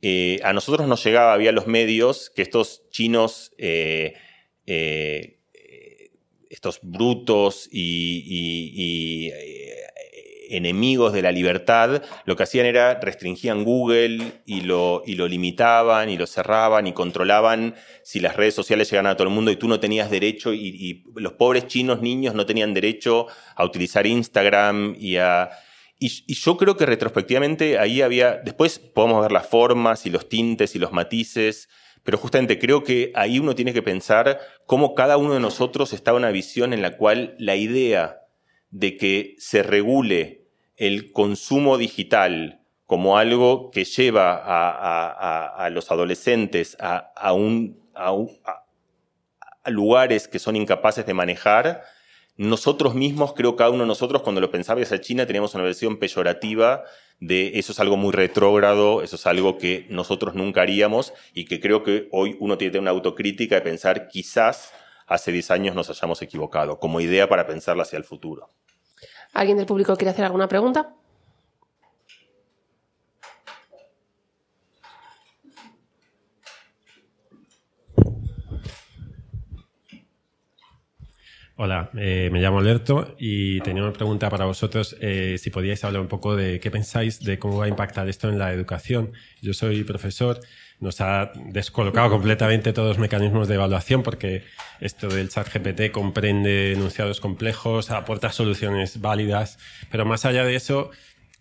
eh, a nosotros nos llegaba vía los medios que estos chinos, eh, eh, estos brutos y enemigos de la libertad, lo que hacían era restringían Google y lo, y limitaban y lo cerraban y controlaban si las redes sociales llegaban a todo el mundo y tú no tenías derecho y, los pobres chinos niños no tenían derecho a utilizar Instagram y a... Y, yo creo que retrospectivamente ahí había, después podemos ver las formas y los tintes y los matices, pero justamente creo que ahí uno tiene que pensar cómo cada uno de nosotros está en una visión en la cual la idea de que se regule el consumo digital como algo que lleva a, los adolescentes a, lugares que son incapaces de manejar, nosotros mismos, creo cada uno de nosotros, cuando lo pensaba a China, teníamos una versión peyorativa de eso es algo muy retrógrado, eso es algo que nosotros nunca haríamos y que creo que hoy uno tiene que tener una autocrítica de pensar quizás hace 10 años nos hayamos equivocado, como idea para pensarla hacia el futuro. ¿Alguien del público quiere hacer alguna pregunta? Hola, eh, me llamo Lerto y tenía una pregunta para vosotros, eh, si podíais hablar un poco de qué pensáis de cómo va a impactar esto en la educación. Yo soy profesor nos ha descolocado completamente todos los mecanismos de evaluación porque esto del chat GPT comprende enunciados complejos, aporta soluciones válidas, pero más allá de eso,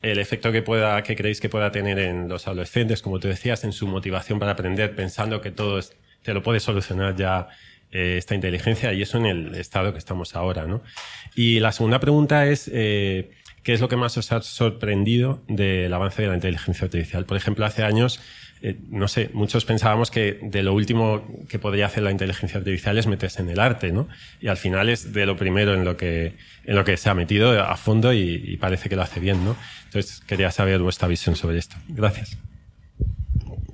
el efecto que pueda, que creéis que pueda tener en los adolescentes, como tú decías, en su motivación para aprender, pensando que todo te lo puede solucionar ya eh, esta inteligencia y eso en el estado que estamos ahora, ¿no? Y la segunda pregunta es, eh, ¿qué es lo que más os ha sorprendido del avance de la inteligencia artificial? Por ejemplo, hace años eh, no sé, muchos pensábamos que de lo último que podría hacer la inteligencia artificial es meterse en el arte, ¿no? Y al final es de lo primero en lo que, en lo que se ha metido a fondo y, parece que lo hace bien, ¿no? Entonces quería saber vuestra visión sobre esto. Gracias.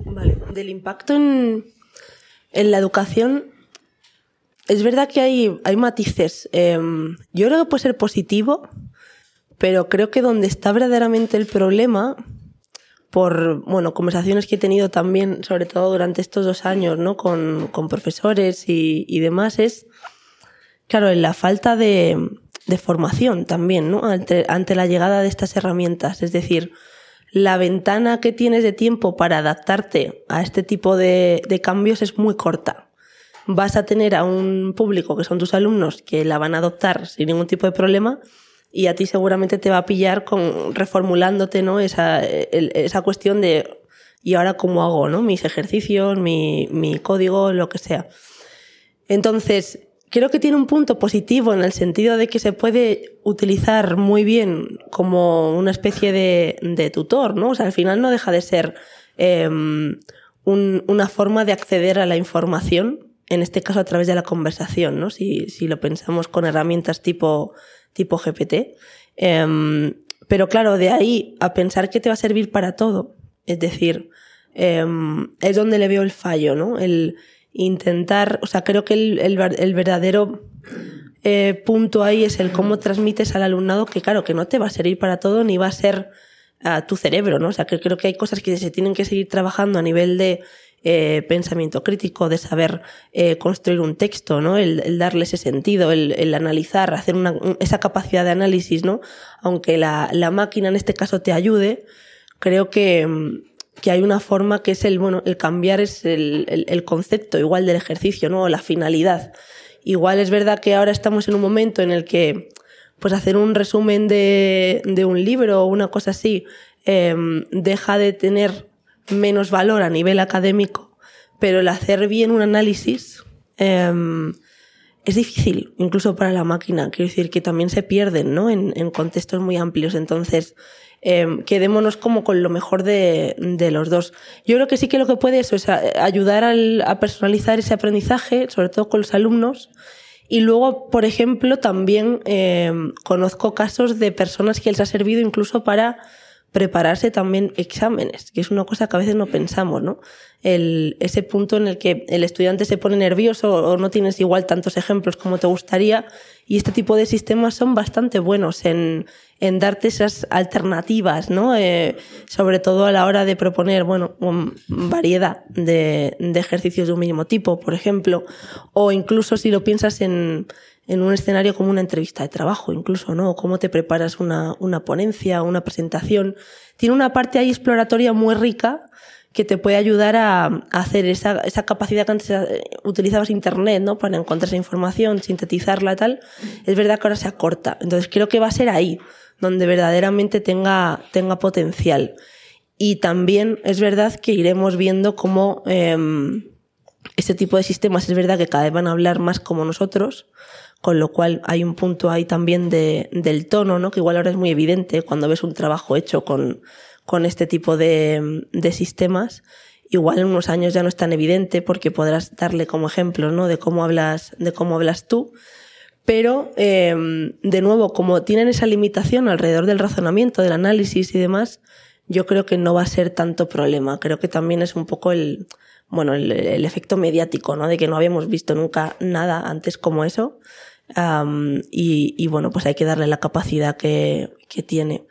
Vale, del impacto en, en la educación, es verdad que hay, hay matices. Em, yo creo que puede ser positivo, pero creo que donde está verdaderamente el problema por bueno, conversaciones que he tenido también, sobre todo durante estos dos años, ¿no? con, con profesores y, y, demás, es, claro, en la falta de, de formación también, ¿no? Ante, ante, la llegada de estas herramientas. Es decir, la ventana que tienes de tiempo para adaptarte a este tipo de, de cambios es muy corta. Vas a tener a un público que son tus alumnos que la van a adoptar sin ningún tipo de problema y a ti seguramente te va a pillar con reformulándote ¿no? esa, esa cuestión de ¿y ahora cómo hago ¿no? mis ejercicios, mi, mi código, lo que sea? Entonces, creo que tiene un punto positivo en el sentido de que se puede utilizar muy bien como una especie de, de tutor, ¿no? O sea, al final no deja de ser eh, un, una forma de acceder a la información, en este caso a través de la conversación, ¿no? Si, si lo pensamos con herramientas tipo, tipo GPT. Eh, pero claro, de ahí a pensar que te va a servir para todo, es decir, eh, es donde le veo el fallo, ¿no? El, intentar, o sea, creo que el, el, el verdadero eh, punto ahí es el cómo transmites al alumnado que, claro, que no te va a servir para todo ni va a ser a tu cerebro, ¿no? O sea, que creo que hay cosas que se tienen que seguir trabajando a nivel de eh, pensamiento crítico, de saber eh, construir un texto, ¿no? El, el, darle ese sentido, el, el analizar, hacer una, esa capacidad de análisis, ¿no? Aunque la, la máquina en este caso te ayude, creo que que hay una forma que es el, bueno, el cambiar es el, el, el concepto igual del ejercicio, ¿no? La finalidad. Igual es verdad que ahora estamos en un momento en el que, pues hacer un resumen de, de un libro o una cosa así, eh, deja de tener menos valor a nivel académico, pero el hacer bien un análisis, eh, es difícil, incluso para la máquina. Quiero decir que también se pierden, ¿no? En, en contextos muy amplios. Entonces, eh, quedémonos como con lo mejor de, de, los dos. Yo creo que sí que lo que puede eso es ayudar al, a personalizar ese aprendizaje, sobre todo con los alumnos. Y luego, por ejemplo, también eh, conozco casos de personas que les ha servido incluso para prepararse también exámenes, que es una cosa que a veces no pensamos, ¿no? El, ese punto en el que el estudiante se pone nervioso o no tienes igual tantos ejemplos como te gustaría y este tipo de sistemas son bastante buenos en, en darte esas alternativas, ¿no? Eh, sobre todo a la hora de proponer, bueno, variedad de, de ejercicios de un mismo tipo, por ejemplo, o incluso si lo piensas en, en un escenario como una entrevista de trabajo, incluso, ¿no? Cómo te preparas una, una ponencia, una presentación. Tiene una parte ahí exploratoria muy rica que te puede ayudar a, a hacer esa, esa, capacidad que antes eh, utilizabas internet, ¿no? Para encontrar esa información, sintetizarla, tal. Es verdad que ahora se acorta. Entonces creo que va a ser ahí donde verdaderamente tenga, tenga potencial. Y también es verdad que iremos viendo cómo eh, este tipo de sistemas es verdad que cada vez van a hablar más como nosotros, con lo cual hay un punto ahí también de, del tono, ¿no? que igual ahora es muy evidente cuando ves un trabajo hecho con, con este tipo de, de sistemas. Igual en unos años ya no es tan evidente porque podrás darle como ejemplo ¿no? de cómo hablas, de cómo hablas tú. Pero, eh, de nuevo, como tienen esa limitación alrededor del razonamiento, del análisis y demás, yo creo que no va a ser tanto problema. Creo que también es un poco el, bueno, el efecto mediático, ¿no? De que no habíamos visto nunca nada antes como eso. Um, y, y, bueno, pues hay que darle la capacidad que, que tiene.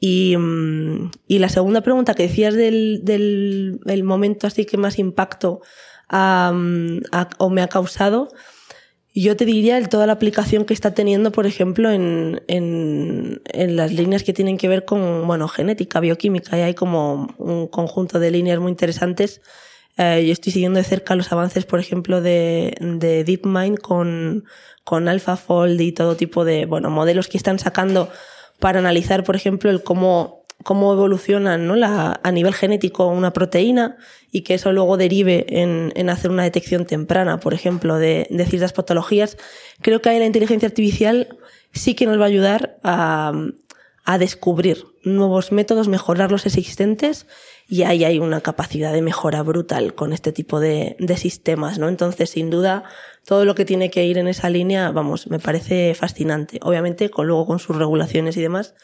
Y, um, y, la segunda pregunta que decías del, del el momento así que más impacto um, a, o me ha causado, yo te diría toda la aplicación que está teniendo, por ejemplo, en, en, en, las líneas que tienen que ver con, bueno, genética, bioquímica, y hay como un conjunto de líneas muy interesantes. Eh, yo estoy siguiendo de cerca los avances, por ejemplo, de, de DeepMind con, con AlphaFold y todo tipo de bueno, modelos que están sacando para analizar, por ejemplo, el cómo, cómo evolucionan ¿no? La, a nivel genético una proteína y que eso luego derive en, en hacer una detección temprana, por ejemplo, de, de ciertas patologías. Creo que ahí la inteligencia artificial sí que nos va a ayudar a, a descubrir nuevos métodos, mejorar los existentes y ahí hay una capacidad de mejora brutal con este tipo de, de, sistemas, ¿no? Entonces, sin duda, todo lo que tiene que ir en esa línea, vamos, me parece fascinante. Obviamente, con, luego con sus regulaciones y demás,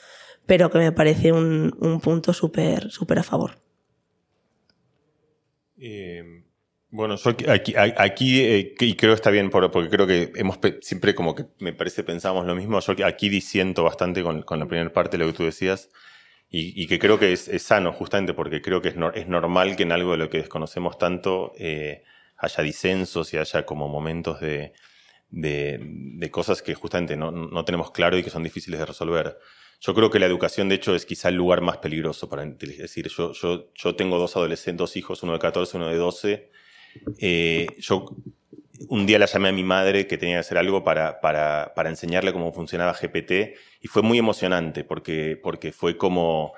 pero que me parece un, un punto súper, súper a favor. Eh, bueno, yo aquí, aquí eh, y creo que está bien, porque creo que hemos siempre como que me parece pensamos lo mismo. Yo aquí disiento bastante con, con la primera parte de lo que tú decías y, y que creo que es, es, sano justamente porque creo que es, no, es, normal que en algo de lo que desconocemos tanto eh, haya disensos y haya como momentos de, de, de cosas que justamente no, no, tenemos claro y que son difíciles de resolver. Yo creo que la educación, de hecho, es quizá el lugar más peligroso para Es decir, yo, yo, yo tengo dos adolescentes, dos hijos, uno de 14, uno de 12. Eh, yo un día la llamé a mi madre que tenía que hacer algo para, para, para, enseñarle cómo funcionaba GPT y fue muy emocionante porque, porque fue como,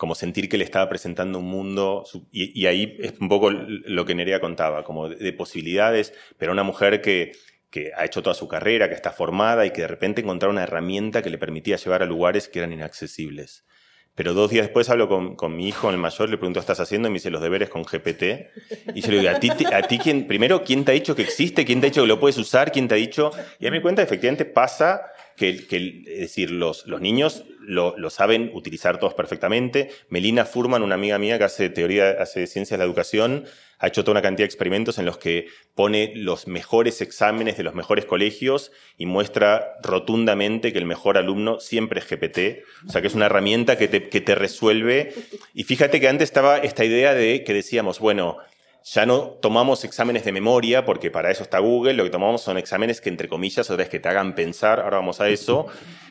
como sentir que le estaba presentando un mundo y, ahí es un poco lo que Nerea contaba, como de, de posibilidades, pero una mujer que, que ha hecho toda su carrera, que está formada y que de repente encontraba una herramienta que le permitía llevar a lugares que eran inaccesibles. Pero dos días después hablo con, con, mi hijo, el mayor, le pregunto, ¿estás haciendo? Y me dice, los deberes con GPT. Y yo le digo, ¿a ti, a ti quién, primero, quién te ha dicho que existe? ¿Quién te ha dicho que lo puedes usar? ¿Quién te ha dicho? Y a me cuenta, efectivamente, pasa que, es decir, los, los niños lo, lo, saben utilizar todos perfectamente. Melina Furman, una amiga mía que hace teoría, hace ciencias de la educación, ha hecho toda una cantidad de experimentos en los que pone los mejores exámenes de los mejores colegios y muestra rotundamente que el mejor alumno siempre es GPT. O sea, que es una herramienta que te, que te resuelve. Y fíjate que antes estaba esta idea de que decíamos, bueno, ya no tomamos exámenes de memoria, porque para eso está Google, lo que tomamos son exámenes que, entre comillas, otra vez que te hagan pensar, ahora vamos a eso,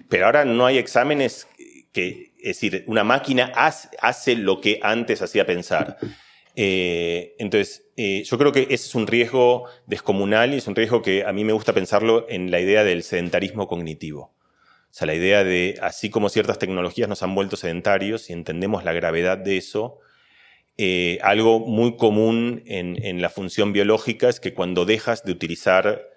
pero ahora no hay exámenes que, es decir, una máquina hace, lo que antes hacía pensar. Eh, entonces, eh, yo creo que ese es un riesgo descomunal y es un riesgo que a mí me gusta pensarlo en la idea del sedentarismo cognitivo. O sea, la idea de, así como ciertas tecnologías nos han vuelto sedentarios y entendemos la gravedad de eso, eh, algo muy común en, en, la función biológica es que cuando dejas de utilizar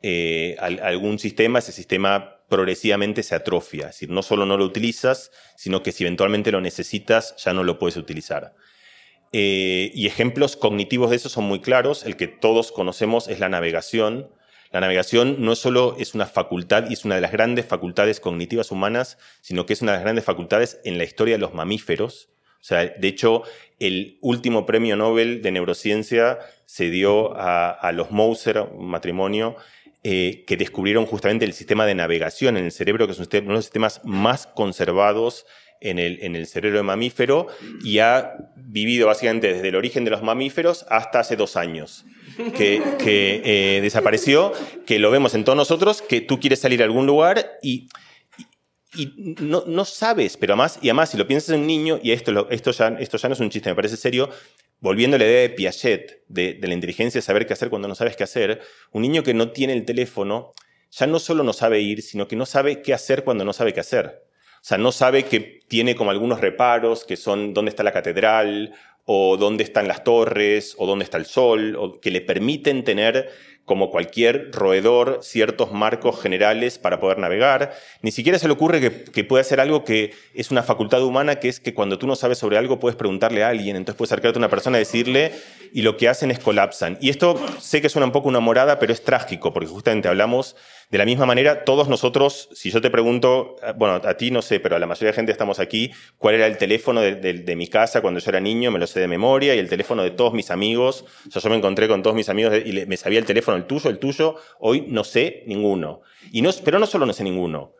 eh, algún sistema, ese sistema progresivamente se atrofia. Es decir, no solo no lo utilizas, sino que si eventualmente lo necesitas, ya no lo puedes utilizar. Eh, y ejemplos cognitivos de eso son muy claros. El que todos conocemos es la navegación. La navegación no solo es una facultad y es una de las grandes facultades cognitivas humanas, sino que es una de las grandes facultades en la historia de los mamíferos. O sea, de hecho, el último premio Nobel de neurociencia se dio a, los Moser, un matrimonio, eh, que descubrieron justamente el sistema de navegación en el cerebro, que es uno de los sistemas más conservados en el, cerebro de mamífero y ha vivido básicamente desde el origen de los mamíferos hasta hace dos años. Que, que eh, desapareció, que lo vemos en todos nosotros, que tú quieres salir a algún lugar y, y no, no, sabes, pero además, y además si lo piensas en un niño, y esto, esto, ya, esto ya no es un chiste, me parece serio, volviendo a la idea de Piaget, de, de la inteligencia, de saber qué hacer cuando no sabes qué hacer, un niño que no tiene el teléfono, ya no solo no sabe ir, sino que no sabe qué hacer cuando no sabe qué hacer. O sea, no sabe que tiene como algunos reparos, que son dónde está la catedral, o dónde están las torres, o dónde está el sol, o que le permiten tener como cualquier roedor, ciertos marcos generales para poder navegar. Ni siquiera se le ocurre que, que, puede hacer algo que es una facultad humana, que es que cuando tú no sabes sobre algo puedes preguntarle a alguien, entonces puedes acercarte a una persona y decirle, y lo que hacen es colapsan. Y esto sé que suena un poco una morada, pero es trágico, porque justamente hablamos de la misma manera, todos nosotros, si yo te pregunto, bueno, a ti no sé, pero a la mayoría de gente estamos aquí, cuál era el teléfono de, de, de, mi casa cuando yo era niño, me lo sé de memoria, y el teléfono de todos mis amigos. O sea, yo me encontré con todos mis amigos y me sabía el teléfono, el tuyo, el tuyo. Hoy no sé ninguno. Y no, pero no solo no sé ninguno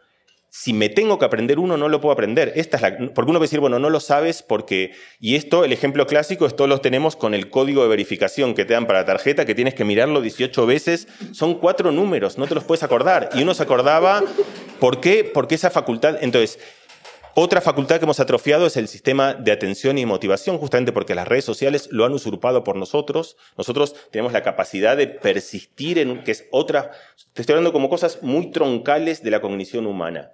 si me tengo que aprender uno, no lo puedo aprender. Esta es la, porque uno puede decir, bueno, no lo sabes porque... Y esto, el ejemplo clásico, esto lo tenemos con el código de verificación que te dan para la tarjeta, que tienes que mirarlo 18 veces. Son cuatro números, no te los puedes acordar. Y uno se acordaba, ¿por qué? Porque esa facultad... Entonces, otra facultad que hemos atrofiado es el sistema de atención y motivación, justamente porque las redes sociales lo han usurpado por nosotros. Nosotros tenemos la capacidad de persistir en, que es otra, te estoy hablando como cosas muy troncales de la cognición humana.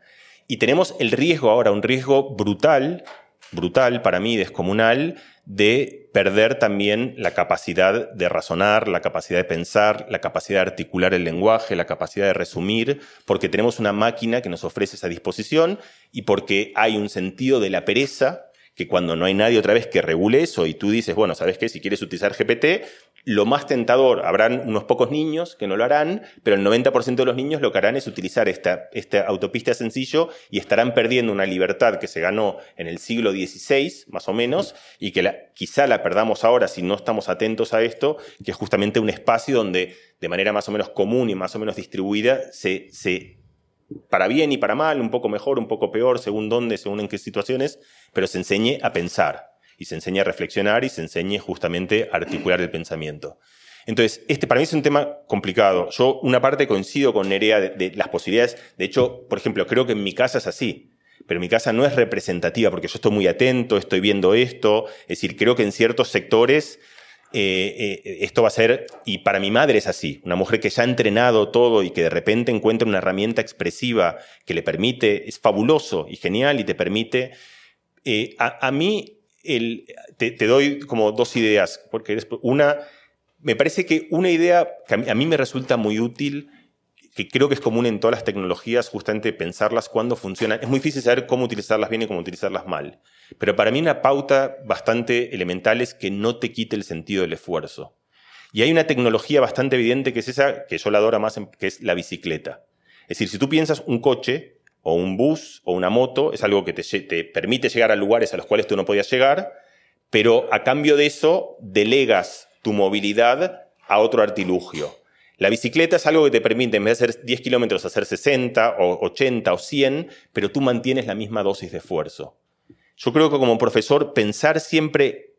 Y tenemos el riesgo ahora, un riesgo brutal, brutal para mí, descomunal, de perder también la capacidad de razonar, la capacidad de pensar, la capacidad de articular el lenguaje, la capacidad de resumir, porque tenemos una máquina que nos ofrece esa disposición y porque hay un sentido de la pereza que cuando no hay nadie otra vez que regule eso y tú dices, bueno, ¿sabes qué? Si quieres utilizar GPT, lo más tentador, habrán unos pocos niños que no lo harán, pero el 90% de los niños lo que harán es utilizar esta, esta autopista sencillo y estarán perdiendo una libertad que se ganó en el siglo XVI, más o menos, y que la, quizá la perdamos ahora si no estamos atentos a esto, que es justamente un espacio donde de manera más o menos común y más o menos distribuida se, se para bien y para mal, un poco mejor, un poco peor, según dónde, según en qué situaciones, pero se enseñe a pensar y se enseñe a reflexionar y se enseñe justamente a articular el pensamiento. Entonces, este para mí es un tema complicado. Yo, una parte coincido con Nerea de, de, las posibilidades. De hecho, por ejemplo, creo que en mi casa es así. pero mi casa no es representativa porque yo estoy muy atento, estoy viendo esto. Es decir, creo que en ciertos sectores eh, eh, esto va a ser, y para mi madre es así, una mujer que ya ha entrenado todo y que de repente encuentra una herramienta expresiva que le permite, es fabuloso y genial y te permite... Eh, a, mí te, doy como dos ideas, porque una, me parece que una idea que a mí me resulta muy útil que creo que es común en todas las tecnologías, justamente pensarlas cuándo funcionan. Es muy difícil saber cómo utilizarlas bien y cómo utilizarlas mal. Pero para mí una pauta bastante elemental es que no te quite el sentido del esfuerzo. Y hay una tecnología bastante evidente que es esa, que yo la adoro más, que es la bicicleta. Es decir, si tú piensas un coche o un bus o una moto, es algo que te, te permite llegar a lugares a los cuales tú no podías llegar, pero a cambio de eso delegas tu movilidad a otro artilugio. La bicicleta es algo que te permite, en vez de hacer 10 kilómetros, hacer 60 o 80 o 100, pero tú mantienes la misma dosis de esfuerzo. Yo creo que como profesor, pensar siempre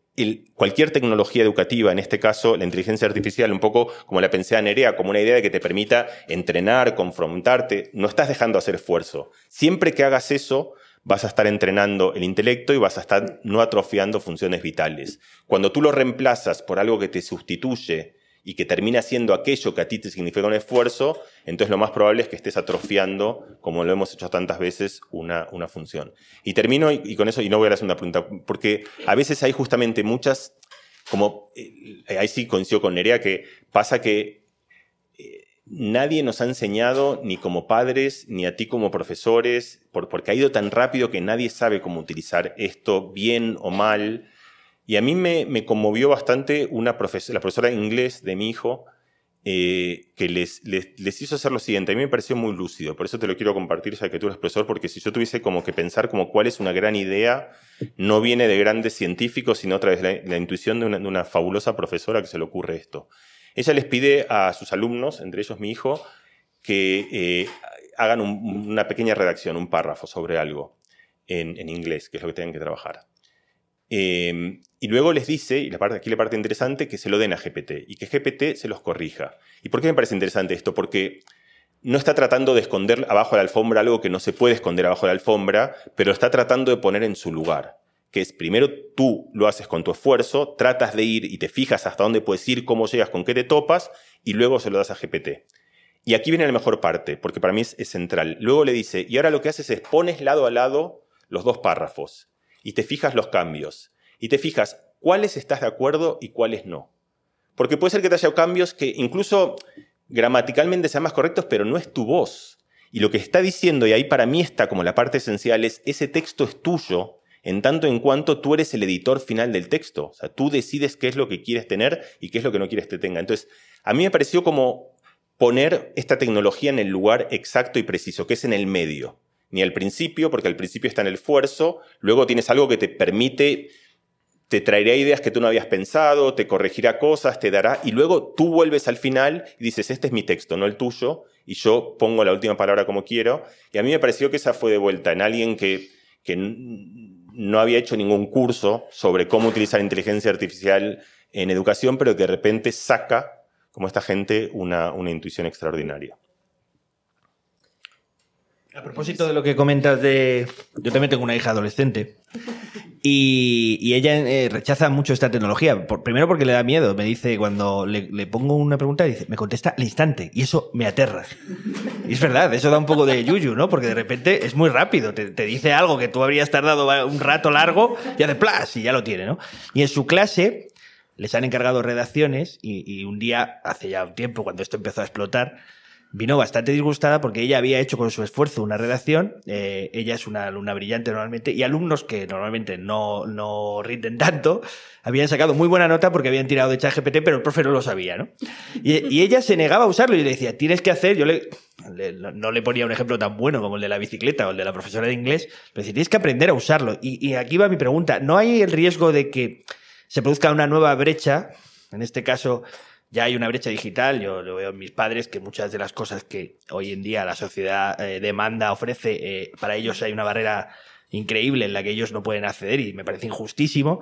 cualquier tecnología educativa, en este caso la inteligencia artificial, un poco como la pensé a Nerea, como una idea de que te permita entrenar, confrontarte, no estás dejando hacer esfuerzo. Siempre que hagas eso, vas a estar entrenando el intelecto y vas a estar no atrofiando funciones vitales. Cuando tú lo reemplazas por algo que te sustituye y que termina siendo aquello que a ti te significa un esfuerzo, entonces lo más probable es que estés atrofiando, como lo hemos hecho tantas veces, una, una función. Y termino y, con eso, y no voy a la segunda pregunta, porque a veces hay justamente muchas, como, eh, ahí sí coincido con Nerea, que pasa que eh, nadie nos ha enseñado, ni como padres, ni a ti como profesores, porque ha ido tan rápido que nadie sabe cómo utilizar esto bien o mal. Y a mí me, conmovió bastante una profesora, la profesora de inglés de mi hijo, eh, que les, les, hizo hacer lo siguiente. A mí me pareció muy lúcido, por eso te lo quiero compartir, ya que tú eres profesor, porque si yo tuviese como que pensar como cuál es una gran idea, no viene de grandes científicos, sino a través de la, intuición de una, fabulosa profesora que se le ocurre esto. Ella les pide a sus alumnos, entre ellos mi hijo, que eh, hagan una pequeña redacción, un párrafo sobre algo en, en inglés, que es lo que tienen que trabajar. Em, y luego les dice, y la parte, aquí la parte interesante, que se lo den a GPT y que GPT se los corrija. ¿Y por qué me parece interesante esto? Porque no está tratando de esconder abajo de la alfombra algo que no se puede esconder abajo de la alfombra, pero está tratando de poner en su lugar. Que es, primero tú lo haces con tu esfuerzo, tratas de ir y te fijas hasta dónde puedes ir, cómo llegas, con qué te topas, y luego se lo das a GPT. Y aquí viene la mejor parte, porque para mí es, es central. Luego le dice, y ahora lo que haces es pones lado a lado los dos párrafos y te fijas los cambios y te fijas cuáles estás de acuerdo y cuáles no. Porque puede ser que te haya cambios que incluso gramaticalmente sean más correctos, pero no es tu voz. Y lo que está diciendo, y ahí para mí está como la parte esencial, es ese texto es tuyo en tanto en cuanto tú eres el editor final del texto. O sea, tú decides qué es lo que quieres tener y qué es lo que no quieres que tenga. Entonces, a mí me pareció como poner esta tecnología en el lugar exacto y preciso, que es en el medio ni al principio, porque al principio está en el esfuerzo, luego tienes algo que te permite, te traerá ideas que tú no habías pensado, te corregirá cosas, te dará, y luego tú vuelves al final y dices, este es mi texto, no el tuyo, y yo pongo la última palabra como quiero, y a mí me pareció que esa fue de vuelta en alguien que, que no había hecho ningún curso sobre cómo utilizar inteligencia artificial en educación, pero que de repente saca, como esta gente, una, una intuición extraordinaria. A propósito de lo que comentas de... Yo también tengo una hija adolescente y, ella eh, rechaza mucho esta tecnología. primero porque le da miedo. Me dice, cuando le, pongo una pregunta, dice, me contesta al instante y eso me aterra. Y es verdad, eso da un poco de yuyu, ¿no? Porque de repente es muy rápido. Te, dice algo que tú habrías tardado un rato largo y hace plas y ya lo tiene, ¿no? Y en su clase les han encargado redacciones y un día, hace ya un tiempo, cuando esto empezó a explotar, vino bastante disgustada porque ella había hecho con su esfuerzo una redacción, eh, ella es una alumna brillante normalmente, y alumnos que normalmente no, no rinden tanto, habían sacado muy buena nota porque habían tirado de ChatGPT, pero el profe no lo sabía, ¿no? Y, ella se negaba a usarlo y le decía, tienes que hacer, yo le, no le ponía un ejemplo tan bueno como el de la bicicleta o el de la profesora de inglés, pero decía, tienes que aprender a usarlo. Y, y aquí va mi pregunta, ¿no hay el riesgo de que se produzca una nueva brecha, en este caso ya hay una brecha digital, yo lo veo en mis padres, que muchas de las cosas que hoy en día la sociedad eh, demanda, ofrece, eh, para ellos hay una barrera increíble en la que ellos no pueden acceder y me parece injustísimo.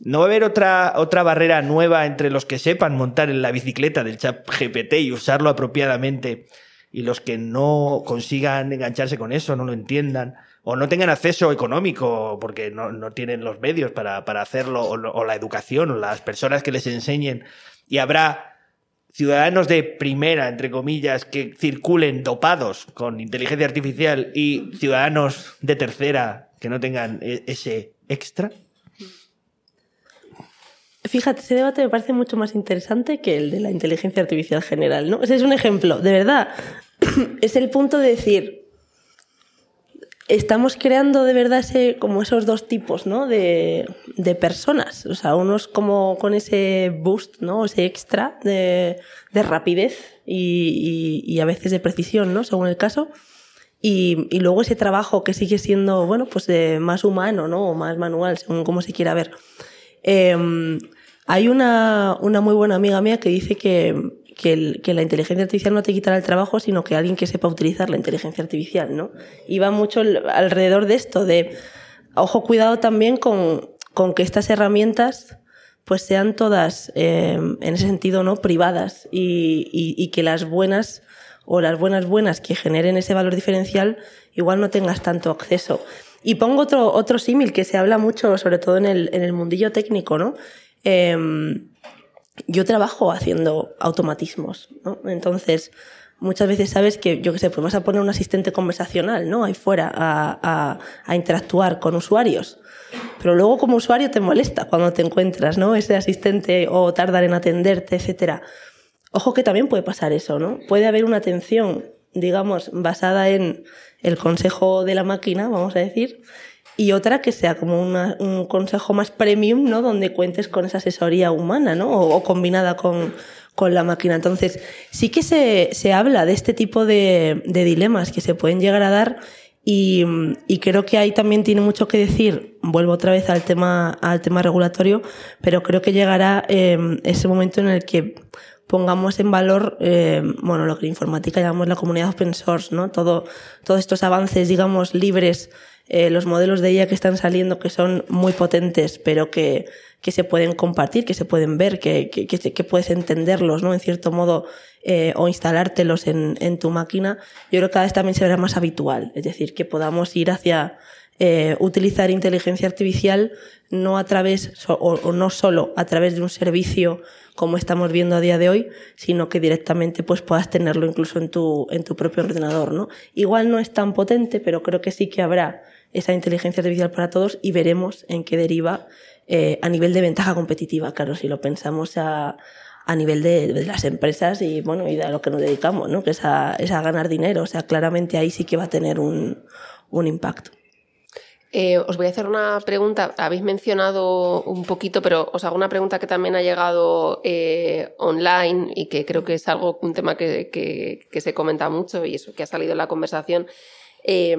¿No va a haber otra, otra barrera nueva entre los que sepan montar en la bicicleta del chat GPT y usarlo apropiadamente y los que no consigan engancharse con eso, no lo entiendan? o no tengan acceso económico porque no, no tienen los medios para, para hacerlo, o, o, la educación, o las personas que les enseñen. Y habrá ciudadanos de primera, entre comillas, que circulen dopados con inteligencia artificial y ciudadanos de tercera que no tengan e, ese extra. Fíjate, ese debate me parece mucho más interesante que el de la inteligencia artificial general, ¿no? Ese es un ejemplo, de verdad. es el punto de decir, estamos creando de verdad ese, como esos dos tipos ¿no? de, de, personas. O sea, unos como con ese boost, ¿no? ese extra de, de rapidez y, y, y, a veces de precisión, ¿no? según el caso. Y, y luego ese trabajo que sigue siendo bueno, pues, eh, más humano ¿no? o más manual, según cómo se quiera ver. Eh, hay una, una muy buena amiga mía que dice que, que, el, que, la inteligencia artificial no te quitará el trabajo, sino que alguien que sepa utilizar la inteligencia artificial, ¿no? Y va mucho alrededor de esto, de, ojo, cuidado también con, con que estas herramientas pues sean todas, eh, en ese sentido, ¿no? Privadas y, y, y, que las buenas o las buenas buenas que generen ese valor diferencial igual no tengas tanto acceso. Y pongo otro, otro símil que se habla mucho, sobre todo en el, en el mundillo técnico, ¿no? Eh, yo trabajo haciendo automatismos, ¿no? Entonces, muchas veces sabes que, yo qué sé, pues vas a poner un asistente conversacional, ¿no? Ahí fuera a, interactuar con usuarios. Pero luego como usuario te molesta cuando te encuentras, ¿no? Ese asistente o tardar en atenderte, etcétera. Ojo que también puede pasar eso, ¿no? Puede haber una atención, digamos, basada en el consejo de la máquina, vamos a decir, y otra que sea como un consejo más premium, ¿no? Donde cuentes con esa asesoría humana, ¿no? O, o combinada con, con, la máquina. Entonces, sí que se, se habla de este tipo de, de, dilemas que se pueden llegar a dar y, y, creo que ahí también tiene mucho que decir. Vuelvo otra vez al tema, al tema regulatorio, pero creo que llegará eh, ese momento en el que pongamos en valor, eh, bueno, lo que en informática llamamos la comunidad open source, ¿no? Todo, todos estos avances, digamos, libres eh, los modelos de IA que están saliendo que son muy potentes, pero que, que se pueden compartir, que se pueden ver, que, que, que puedes entenderlos, ¿no? En cierto modo, eh, o instalártelos en, en tu máquina, yo creo que cada vez también se verá más habitual. Es decir, que podamos ir hacia eh, utilizar inteligencia artificial no a través, o, o no solo a través de un servicio como estamos viendo a día de hoy, sino que directamente pues puedas tenerlo incluso en tu, en tu propio ordenador, ¿no? Igual no es tan potente, pero creo que sí que habrá esa inteligencia artificial para todos y veremos en qué deriva eh, a nivel de ventaja competitiva, claro, si lo pensamos a, a nivel de, de, las empresas y bueno, y de a lo que nos dedicamos, ¿no? Que es a, es a ganar dinero. O sea, claramente ahí sí que va a tener un, un impacto. Eh, os voy a hacer una pregunta. Habéis mencionado un poquito, pero os hago una pregunta que también ha llegado eh, online y que creo que es algo, un tema que, que, que se comenta mucho y eso que ha salido en la conversación. Eh,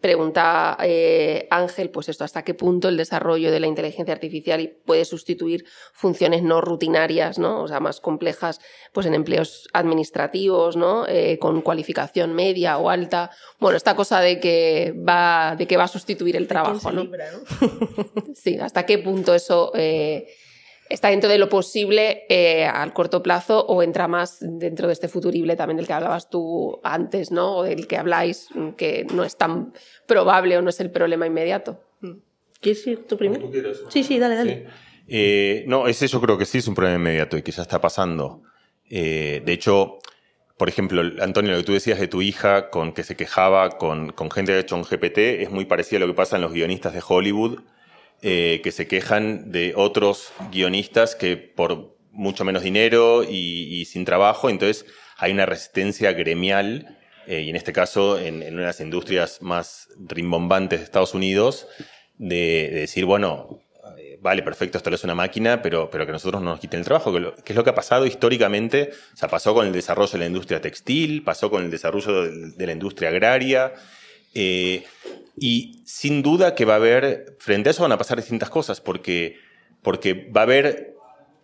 pregunta eh, Ángel, pues esto, hasta qué punto el desarrollo de la inteligencia artificial puede sustituir funciones no rutinarias, ¿no? O sea, más complejas, pues en empleos administrativos, ¿no? Eh, con cualificación media o alta. Bueno, esta cosa de que va, de que va a sustituir el trabajo, ¿no? Libra, ¿no? sí, hasta qué punto eso eh, está dentro de lo posible eh, al corto plazo o entra más dentro de este futurible también del que hablabas tú antes, ¿no? O del que habláis, que no es tan probable o no es el problema inmediato. ¿Quieres ir tú primero? Tú sí, sí, dale, dale. Sí. Eh, no, ese yo creo que sí es un problema inmediato y que ya está pasando. Eh, de hecho, por ejemplo, Antonio, lo que tú decías de tu hija con que se quejaba con, con gente que ha hecho un GPT es muy parecido a lo que pasa en los guionistas de Hollywood eh, que se quejan de otros guionistas que por mucho menos dinero y, sin trabajo, entonces hay una resistencia gremial, eh, y en este caso en, en, una de las industrias más rimbombantes de Estados Unidos, de, de decir, bueno, eh, vale, perfecto, esto es una máquina, pero, pero que nosotros no nos quiten el trabajo, que, lo, es lo que ha pasado históricamente, o sea, pasó con el desarrollo de la industria textil, pasó con el desarrollo de, de la industria agraria, eh, y sin duda que va a haber, frente a eso van a pasar distintas cosas, porque, porque va a haber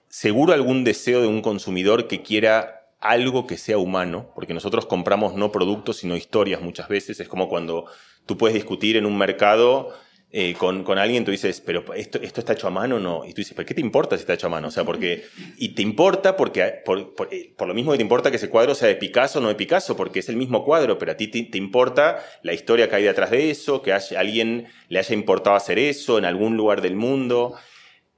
seguro algún deseo de un consumidor que quiera algo que sea humano, porque nosotros compramos no productos, sino historias muchas veces. Es como cuando tú puedes discutir en un mercado eh, con, con, alguien, tú dices, pero esto, esto está hecho a mano o no. Y tú dices, ¿pero qué te importa si está hecho a mano? O sea, porque. Y te importa porque. Por, por, eh, lo mismo que te importa que ese cuadro sea de Picasso o no de Picasso, porque es el mismo cuadro, pero a ti te, te, importa la historia que hay detrás de eso, que haya, alguien le haya importado hacer eso en algún lugar del mundo.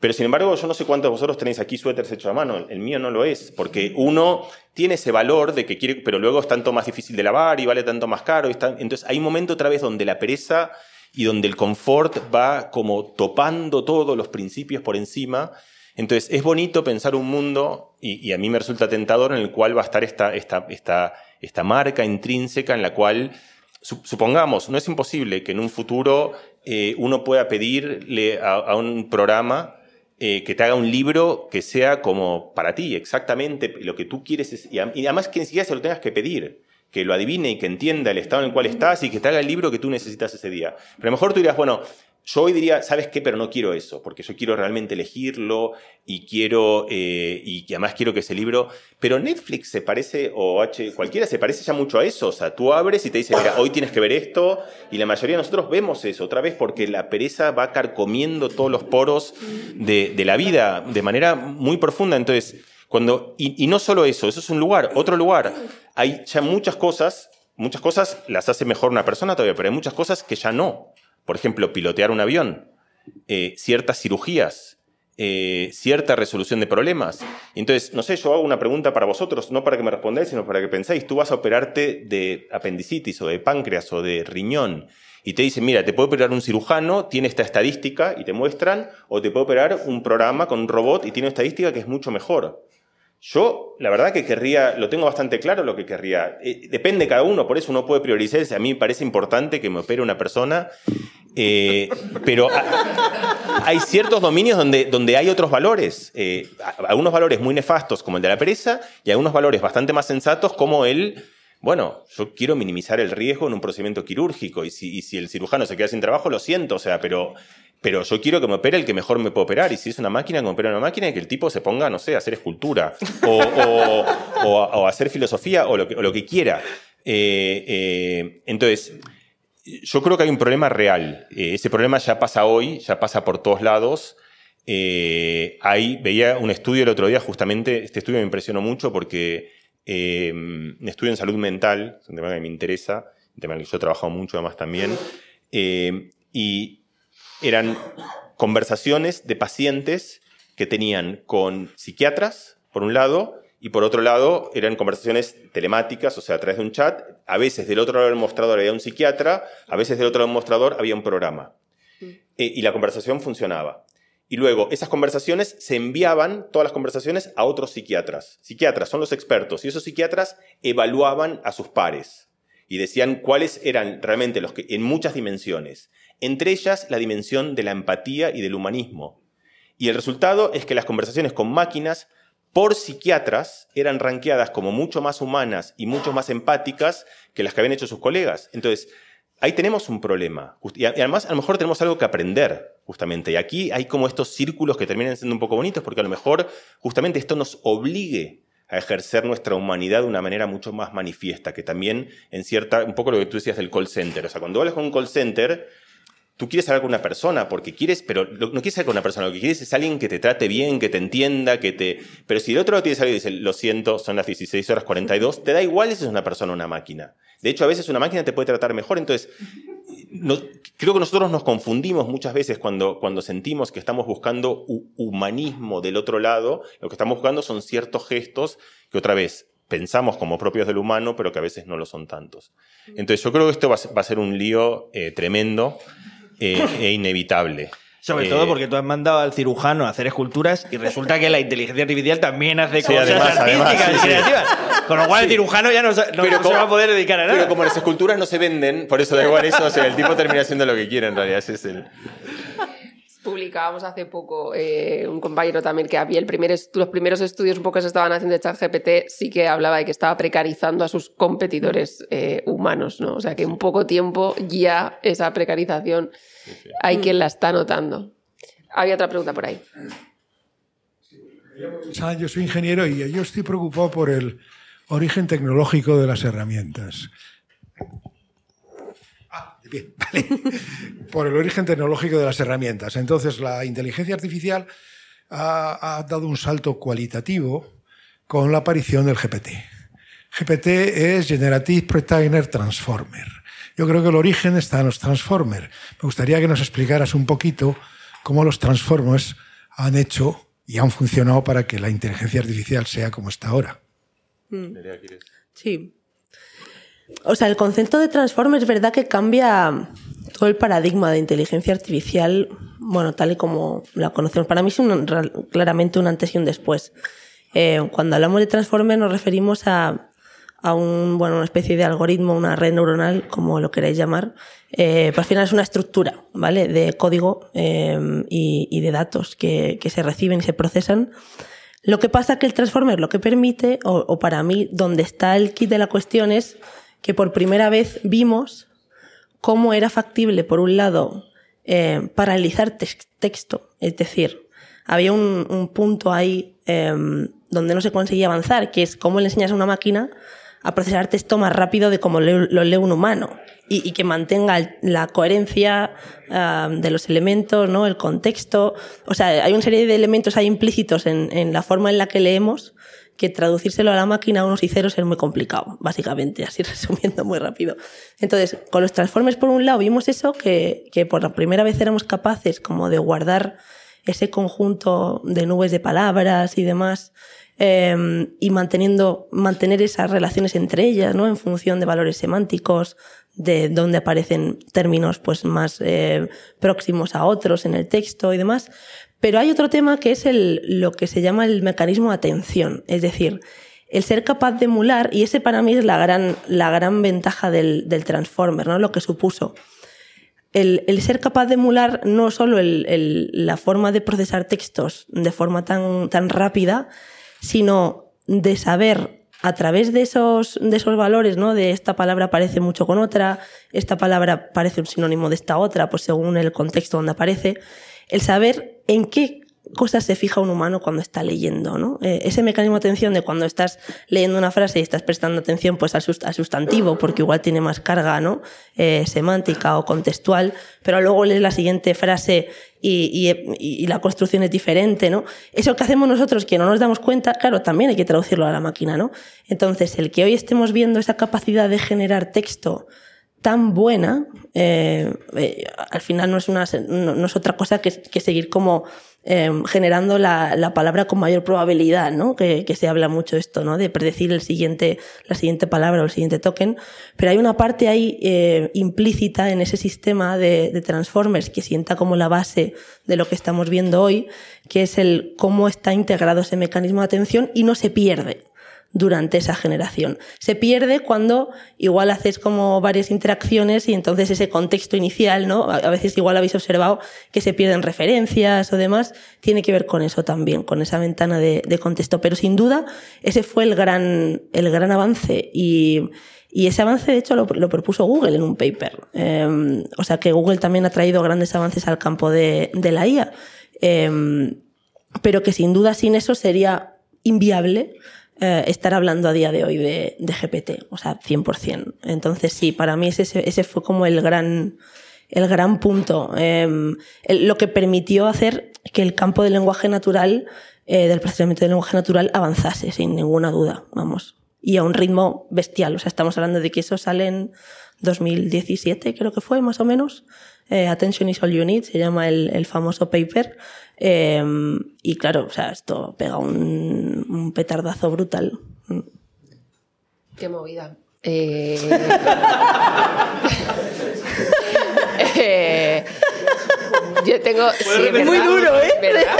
Pero sin embargo, yo no sé cuántos de vosotros tenéis aquí suéteres hechos a mano. El mío no lo es, porque uno tiene ese valor de que quiere, pero luego es tanto más difícil de lavar y vale tanto más caro. Y está, entonces hay un momento otra vez donde la pereza y donde el confort va como topando todos los principios por encima. Entonces es bonito pensar un mundo, y, a mí me resulta tentador, en el cual va a estar esta, esta, esta, esta marca intrínseca en la cual, supongamos, no es imposible que en un futuro eh, uno pueda pedirle a, un programa eh, que te haga un libro que sea como para ti, exactamente lo que tú quieres, y además que ni siquiera se lo tengas que pedir que lo adivine y que entienda el estado en el cual estás y que te haga el libro que tú necesitas ese día. Pero a lo mejor tú dirás, bueno, yo hoy diría, ¿sabes qué? Pero no quiero eso, porque yo quiero realmente elegirlo y quiero, eh, y además quiero que ese libro, pero Netflix se parece, o H, cualquiera se parece ya mucho a eso, o sea, tú abres y te dice, mira, hoy tienes que ver esto, y la mayoría de nosotros vemos eso, otra vez porque la pereza va carcomiendo todos los poros de, de la vida de manera muy profunda, entonces cuando, y, no solo eso, eso es un lugar, otro lugar. Hay ya muchas cosas, muchas cosas las hace mejor una persona todavía, pero hay muchas cosas que ya no. Por ejemplo, pilotear un avión, eh, ciertas cirugías, eh, cierta resolución de problemas. Entonces, no sé, yo hago una pregunta para vosotros, no para que me respondáis, sino para que pensáis. Tú vas a operarte de apendicitis o de páncreas o de riñón y te dicen, mira, te puede operar un cirujano, tiene esta estadística y te muestran, o te puede operar un programa con un robot y tiene estadística que es mucho mejor. Yo, la verdad que querría, lo tengo bastante claro lo que querría. Eh, depende de cada uno, por eso uno puede priorizar. A mí me parece importante que me opere una persona, eh, pero hay ciertos dominios donde, donde hay otros valores. Eh, algunos valores muy nefastos, como el de la pereza, y algunos valores bastante más sensatos, como el, bueno, yo quiero minimizar el riesgo en un procedimiento quirúrgico, y si, el cirujano se queda sin trabajo, lo siento, o sea, pero pero yo quiero que me opere el que mejor me puede operar. Y si es una máquina, que me opere una máquina y que el tipo se ponga, no sé, a hacer escultura o, a hacer filosofía o lo que, quiera. Eh, eh, entonces, yo creo que hay un problema real. Eh, ese problema ya pasa hoy, ya pasa por todos lados. Ahí veía un estudio el otro día, justamente, este estudio me impresionó mucho porque un estudio en salud mental, es un tema que me interesa, un tema que yo he trabajado mucho además también. y eran conversaciones de pacientes que tenían con psiquiatras, por un lado, y por otro lado eran conversaciones telemáticas, o sea, a través de un chat. A veces del otro lado del mostrador había un psiquiatra, a veces del otro lado del mostrador había un programa. Mm. Eh, y la conversación funcionaba. Y luego esas conversaciones se enviaban, todas las conversaciones, a otros psiquiatras. Psiquiatras son los expertos y esos psiquiatras evaluaban a sus pares y decían cuáles eran realmente los que, en muchas dimensiones, entre ellas la dimensión de la empatía y del humanismo. Y el resultado es que las conversaciones con máquinas por psiquiatras eran ranqueadas como mucho más humanas y mucho más empáticas que las que habían hecho sus colegas. Entonces, ahí tenemos un problema. Y además, a lo mejor tenemos algo que aprender, justamente. Y aquí hay como estos círculos que terminan siendo un poco bonitos, porque a lo mejor justamente esto nos obligue a ejercer nuestra humanidad de una manera mucho más manifiesta, que también en cierta, un poco lo que tú decías del call center. O sea, cuando hablas con un call center, tú quieres hablar con una persona porque quieres, pero no quieres hablar con una persona, lo que quieres es alguien que te trate bien, que te entienda, que te... Pero si el otro lado tienes alguien y dice, lo siento, son las 16 horas 42, te da igual si es una persona o una máquina. De hecho, a veces una máquina te puede tratar mejor. Entonces, creo que nosotros nos confundimos muchas veces cuando, cuando sentimos que estamos buscando humanismo del otro lado. Lo que estamos buscando son ciertos gestos que otra vez pensamos como propios del humano, pero que a veces no lo son tantos. Entonces, yo creo que esto va a ser un lío eh, tremendo eh, e inevitable. Sobre todo eh, porque tú has mandado al cirujano a hacer esculturas y resulta que la inteligencia artificial también hace cosas artísticas y creativas. Con lo cual el cirujano ya no, se va a poder dedicar a nada. Pero como las esculturas no se venden, por eso da igual eso, o sea, el tipo termina haciendo lo que quiere en realidad. Ese es el publicábamos hace poco eh, un compañero también que había el primer los primeros estudios un poco que se estaban haciendo de ChatGPT sí que hablaba de que estaba precarizando a sus competidores eh, humanos, ¿no? O sea que en poco tiempo ya esa precarización hay quien la está notando. Había otra pregunta por ahí. Yo soy ingeniero y yo estoy preocupado por el origen tecnológico de las herramientas. Bien, vale. Por el origen tecnológico de las herramientas. Entonces, la inteligencia artificial ha, ha dado un salto cualitativo con la aparición del GPT. GPT es Generative Pre-trainer Transformer. Yo creo que el origen está en los Transformers. Me gustaría que nos explicaras un poquito cómo los Transformers han hecho y han funcionado para que la inteligencia artificial sea como está ahora. ¿quieres? Sí. O sea, el concepto de Transformer es verdad que cambia todo el paradigma de inteligencia artificial, bueno, tal y como la conocemos. Para mí es un- ra- claramente un antes y un después. Eh, cuando hablamos de Transformer nos referimos a, a un, bueno, una especie de algoritmo, una red neuronal, como lo queráis llamar, eh, pero al final es una estructura, ¿vale? De código eh, y, y de datos que, que se reciben y se procesan. Lo que pasa que el Transformer lo que permite, o, o para mí, donde está el kit de la cuestión es que por primera vez vimos cómo era factible, por un lado, eh, paralizar tex- texto. Es decir, había un, un punto ahí eh, donde no se conseguía avanzar, que es cómo le enseñas a una máquina a procesar texto más rápido de cómo lo lee un humano y, que mantenga la coherencia de los elementos, ¿no? el contexto. O sea, hay una serie de elementos ahí implícitos en la forma en la que leemos que traducírselo a la máquina a unos y ceros es muy complicado, básicamente, así resumiendo muy rápido. Entonces, con los transformers, por un lado, vimos eso, que, que por la primera vez éramos capaces como de guardar ese conjunto de nubes de palabras y demás, eh, y manteniendo, mantener esas relaciones entre ellas, ¿no? En función de valores semánticos, de dónde aparecen términos pues más eh, próximos a otros en el texto y demás. Pero hay otro tema que es el, lo que se llama el mecanismo de atención, es decir, el ser capaz de emular, y ese para mí es la gran, la gran ventaja del, del Transformer, ¿no? Lo que supuso. El, el ser capaz de emular no solo el- el- la forma de procesar textos de forma tan, tan rápida, sino de saber a través de esos, de esos valores, ¿no? De esta palabra parece mucho con otra, esta palabra parece un sinónimo de esta otra, pues según el contexto donde aparece, el saber en qué cosas se fija un humano cuando está leyendo, ¿no? Eh, ese mecanismo de atención de cuando estás leyendo una frase y estás prestando atención pues al, sust- al sustantivo, porque igual tiene más carga, ¿no? Eh, semántica o contextual, pero luego lees la siguiente frase y- y la construcción es diferente, ¿no? Eso que hacemos nosotros que no nos damos cuenta, claro, también hay que traducirlo a la máquina, ¿no? Entonces, el que hoy estemos viendo esa capacidad de generar texto tan buena, eh, eh, al final no es, una, no, no es otra cosa que, que seguir como eh, generando la, la palabra con mayor probabilidad, ¿no? Que, que se habla mucho esto, ¿no? De predecir el siguiente, la siguiente palabra o el siguiente token. Pero hay una parte ahí eh, implícita en ese sistema de, de transformers que sienta como la base de lo que estamos viendo hoy, que es el cómo está integrado ese mecanismo de atención y no se pierde durante esa generación. Se pierde cuando igual haces como varias interacciones y entonces ese contexto inicial, ¿no? A veces igual habéis observado que se pierden referencias o demás, tiene que ver con eso también, con esa ventana de, de contexto. Pero sin duda, ese fue el gran, el gran avance y, y ese avance, de hecho, lo, lo propuso Google en un paper. Eh, o sea que Google también ha traído grandes avances al campo de, de la IA. Eh, pero que sin duda sin eso sería inviable eh, estar hablando a día de hoy de, de GPT, o sea, 100%. Entonces sí, para mí ese, ese fue como el gran, el gran punto, eh, el- lo que permitió hacer que el campo del lenguaje natural, eh, del procesamiento del lenguaje natural avanzase, sin ninguna duda, vamos. Y a un ritmo bestial, o sea, estamos hablando de que eso sale en 2017, creo que fue, más o menos. Eh, Attention is all you need, se llama el, el famoso paper. Eh, y claro, o sea, esto pega un, un petardazo brutal. Mm. Qué movida. Eh... eh, Yo tengo. sí? Muy duro, ¿eh? ¿Verdad?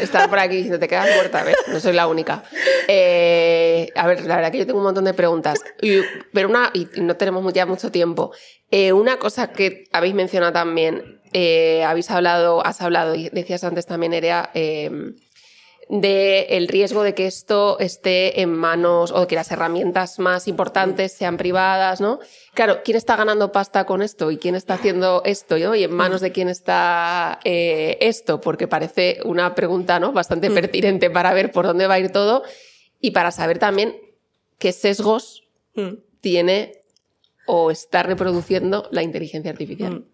Estar por aquí diciendo te quedas muerta, ¿ves? No soy la única. Eh, a ver, la verdad que yo tengo un montón de preguntas. Y- pero una, y no tenemos ya mucho tiempo. Eh, una cosa que habéis mencionado también, eh, habéis hablado, has hablado, y decías antes también, Erea, eh, de el riesgo de que esto esté en manos o que las herramientas más importantes sean privadas, ¿no? Claro, ¿quién está ganando pasta con esto y quién está haciendo esto, ¿no? Y en manos de quién está eh, esto, porque parece una pregunta, ¿no? Bastante pertinente para ver por dónde va a ir todo y para saber también qué sesgos Mm. tiene o está reproduciendo la inteligencia artificial.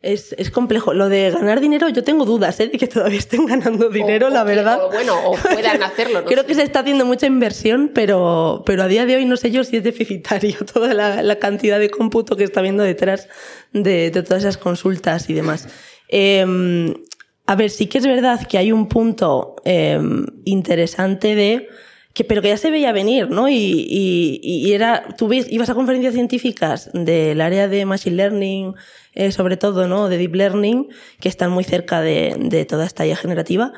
Es, es, complejo. Lo de ganar dinero, yo tengo dudas ¿eh? de que todavía estén ganando dinero, O- la o que- verdad. o bueno, o puedan hacerlo. ¿no? Creo que se está haciendo mucha inversión, pero, pero a día de hoy no sé yo si es deficitario toda la, la cantidad de cómputo que está habiendo detrás de, de todas esas consultas y demás. Eh, a ver, sí que es verdad que hay un punto eh, interesante de pero que ya se veía venir, ¿no? Y, era, tú ibas a conferencias científicas del área de Machine Learning, eh, sobre todo, ¿no? De Deep Learning, que están muy cerca de, toda esta IA generativa,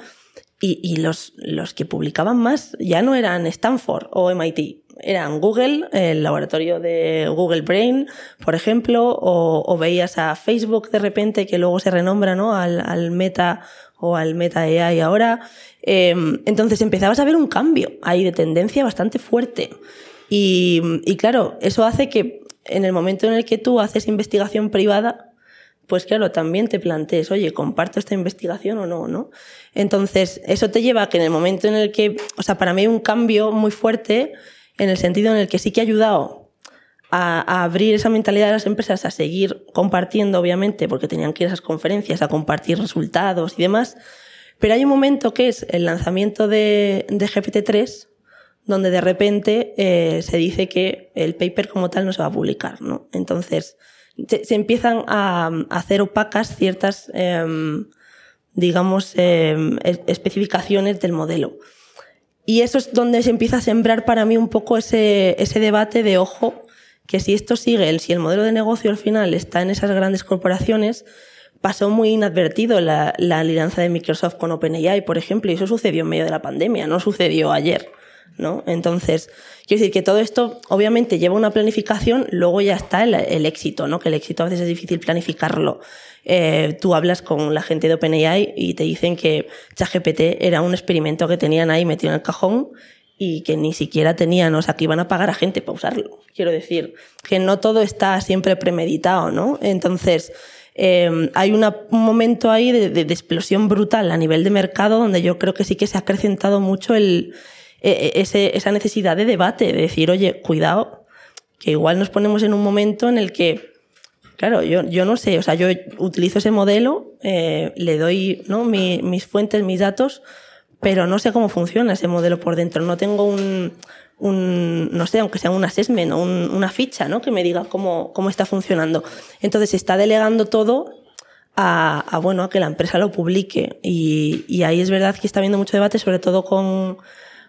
y, los, que publicaban más ya no eran Stanford o MIT, eran Google, el laboratorio de Google Brain, por ejemplo, o, veías a Facebook de repente, que luego se renombra ¿no? al Meta o al Meta AI ahora. Eh, entonces empezabas a ver un cambio ahí de tendencia bastante fuerte. Y, y claro, eso hace que en el momento en el que tú haces investigación privada, pues claro, también te plantees, oye, ¿comparto esta investigación o no? ¿no? Entonces, eso te lleva a que en el momento en el que, o sea, para mí hay un cambio muy fuerte en el sentido en el que sí que ha ayudado a, a, abrir esa mentalidad de las empresas a seguir compartiendo, obviamente, porque tenían que ir a esas conferencias a compartir resultados y demás. Pero hay un momento que es el lanzamiento de, de GPT-3, donde de repente eh, se dice que el paper como tal no se va a publicar, ¿no? Entonces, se, se empiezan a, a, hacer opacas ciertas, eh, digamos, eh, especificaciones del modelo. Y eso es donde se empieza a sembrar para mí un poco ese, ese debate de ojo, que si esto sigue, si el modelo de negocio al final está en esas grandes corporaciones, pasó muy inadvertido la, la alianza de Microsoft con OpenAI, por ejemplo, y eso sucedió en medio de la pandemia, no sucedió ayer. ¿no? Entonces, quiero decir que todo esto obviamente lleva una planificación, luego ya está el, el éxito, ¿no? Que el éxito a veces es difícil planificarlo. Eh, tú hablas con la gente de OpenAI y te dicen que ChatGPT era un experimento que tenían ahí metido en el cajón y que ni siquiera tenían, o sea, que iban a pagar a gente para usarlo. Quiero decir, que no todo está siempre premeditado, ¿no? Entonces, eh, hay una, un momento ahí de, de, de explosión brutal a nivel de mercado donde yo creo que sí que se ha acrecentado mucho el, ese, esa necesidad de debate, de decir, oye, cuidado, que igual nos ponemos en un momento en el que, claro, yo, yo no sé, o sea, yo utilizo ese modelo, eh, le doy ¿no? Mi, mis fuentes, mis datos, pero no sé cómo funciona ese modelo por dentro. No tengo un, un no sé, aunque sea un assessment o un, una ficha, ¿no? Que me diga cómo, cómo está funcionando. Entonces se está delegando todo a, a, bueno, a que la empresa lo publique. Y, y ahí es verdad que está habiendo mucho debate, sobre todo con,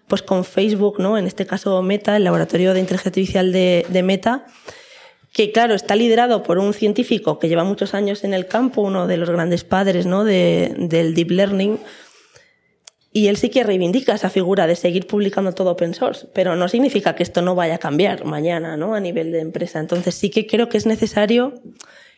pues con Facebook, ¿no? En este caso Meta, el laboratorio de inteligencia artificial de, de, Meta, que claro, está liderado por un científico que lleva muchos años en el campo, uno de los grandes padres, ¿no? De, del deep learning. Y él sí que reivindica esa figura de seguir publicando todo open source, pero no significa que esto no vaya a cambiar mañana, ¿no? A nivel de empresa. Entonces sí que creo que es necesario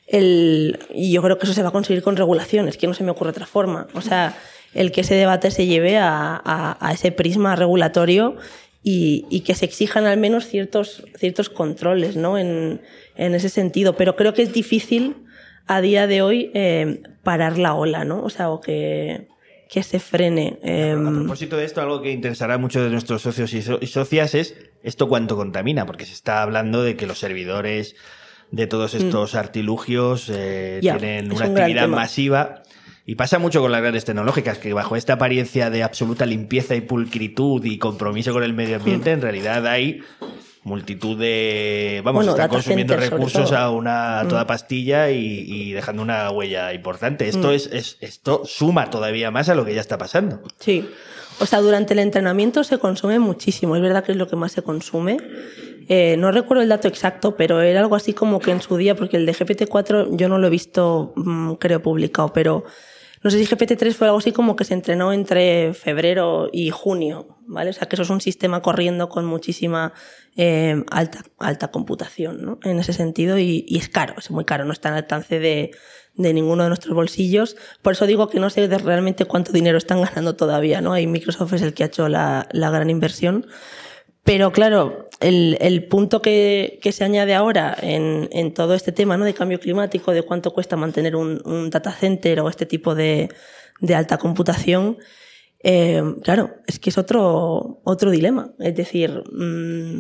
el, y yo creo que eso se va a conseguir con regulaciones, que no se me ocurre otra forma. O sea, el que ese debate se lleve a, a, a ese prisma regulatorio y, y, que se exijan al menos ciertos, ciertos controles ¿no? en, en, ese sentido. Pero creo que es difícil a día de hoy eh, parar la ola, ¿no? O sea, o que, que se frene. Eh... A propósito de esto, algo que interesará a muchos de nuestros socios y, so y socias es esto cuánto contamina, porque se está hablando de que los servidores de todos estos mm. artilugios eh, yeah, tienen una un actividad masiva. Y pasa mucho con las grandes tecnológicas, que bajo esta apariencia de absoluta limpieza y pulcritud y compromiso con el medio ambiente, mm. en realidad hay multitud de... Vamos, bueno, están consumiendo center, recursos a una a toda mm. pastilla y, y, dejando una huella importante. Esto, mm. es, es, esto suma todavía más a lo que ya está pasando. Sí. O sea, durante el entrenamiento se consume muchísimo. Es verdad que es lo que más se consume. Eh, no recuerdo el dato exacto, pero era algo así como que en su día, porque el de GPT-4 yo no lo he visto, mmm, creo, publicado, pero no sé si GPT-3 fue algo así como que se entrenó entre febrero y junio, ¿vale? O sea, que eso es un sistema corriendo con muchísima eh, alta, alta computación, ¿no? En ese sentido, y, y, es caro, es muy caro, no está al alcance de, de ninguno de nuestros bolsillos. Por eso digo que no sé de realmente cuánto dinero están ganando todavía, ¿no? Ahí Microsoft es el que ha hecho la, la gran inversión. Pero claro, el, el punto que, que, se añade ahora en, en, todo este tema ¿no? de cambio climático, de cuánto cuesta mantener un, un data center o este tipo de, de alta computación, eh, claro, es que es otro, otro dilema. Es decir, mmm,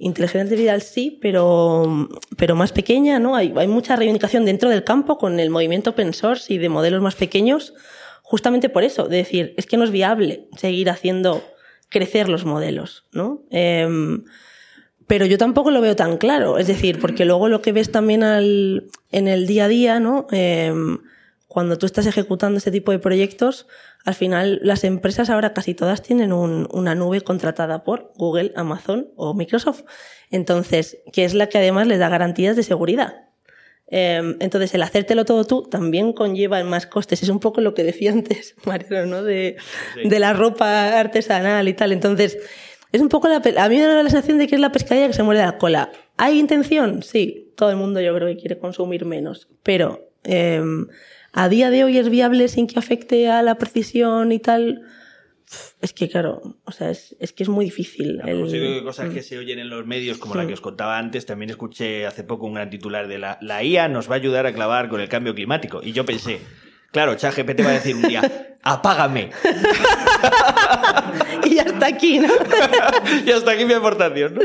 Inteligencia artificial sí, pero, pero más pequeña, ¿no? Hay, hay mucha reivindicación dentro del campo con el movimiento open source y de modelos más pequeños, justamente por eso, de decir, es que no es viable seguir haciendo crecer los modelos, ¿no? Em, pero yo tampoco lo veo tan claro, es decir, porque luego lo que ves también al, en el día a día, ¿no? Em, cuando tú estás ejecutando este tipo de proyectos, al final las empresas ahora casi todas tienen un- una nube contratada por Google, Amazon o Microsoft. Entonces, que es la que además les da garantías de seguridad. Eh, entonces, el hacértelo todo tú también conlleva más costes. Es un poco lo que decía antes, Mariano, ¿no? De, de la ropa artesanal y tal. Entonces, es un poco la... A mí me da la sensación de que es la pescadilla que se muerde la cola. ¿Hay intención? Sí. Todo el mundo yo creo que quiere consumir menos. Pero, eh, ¿a día de hoy es viable sin que afecte a la precisión y tal? Es que, claro, o sea, es, es que es muy difícil. El- cosas que se oyen en los medios, como la que os contaba antes, también escuché hace poco un gran titular de la, la IA nos va a ayudar a clavar con el cambio climático. Y yo pensé, claro, ChatGPT va a decir un día, apágame. y ya está aquí, ¿no? y hasta aquí mi aportación. ¿no?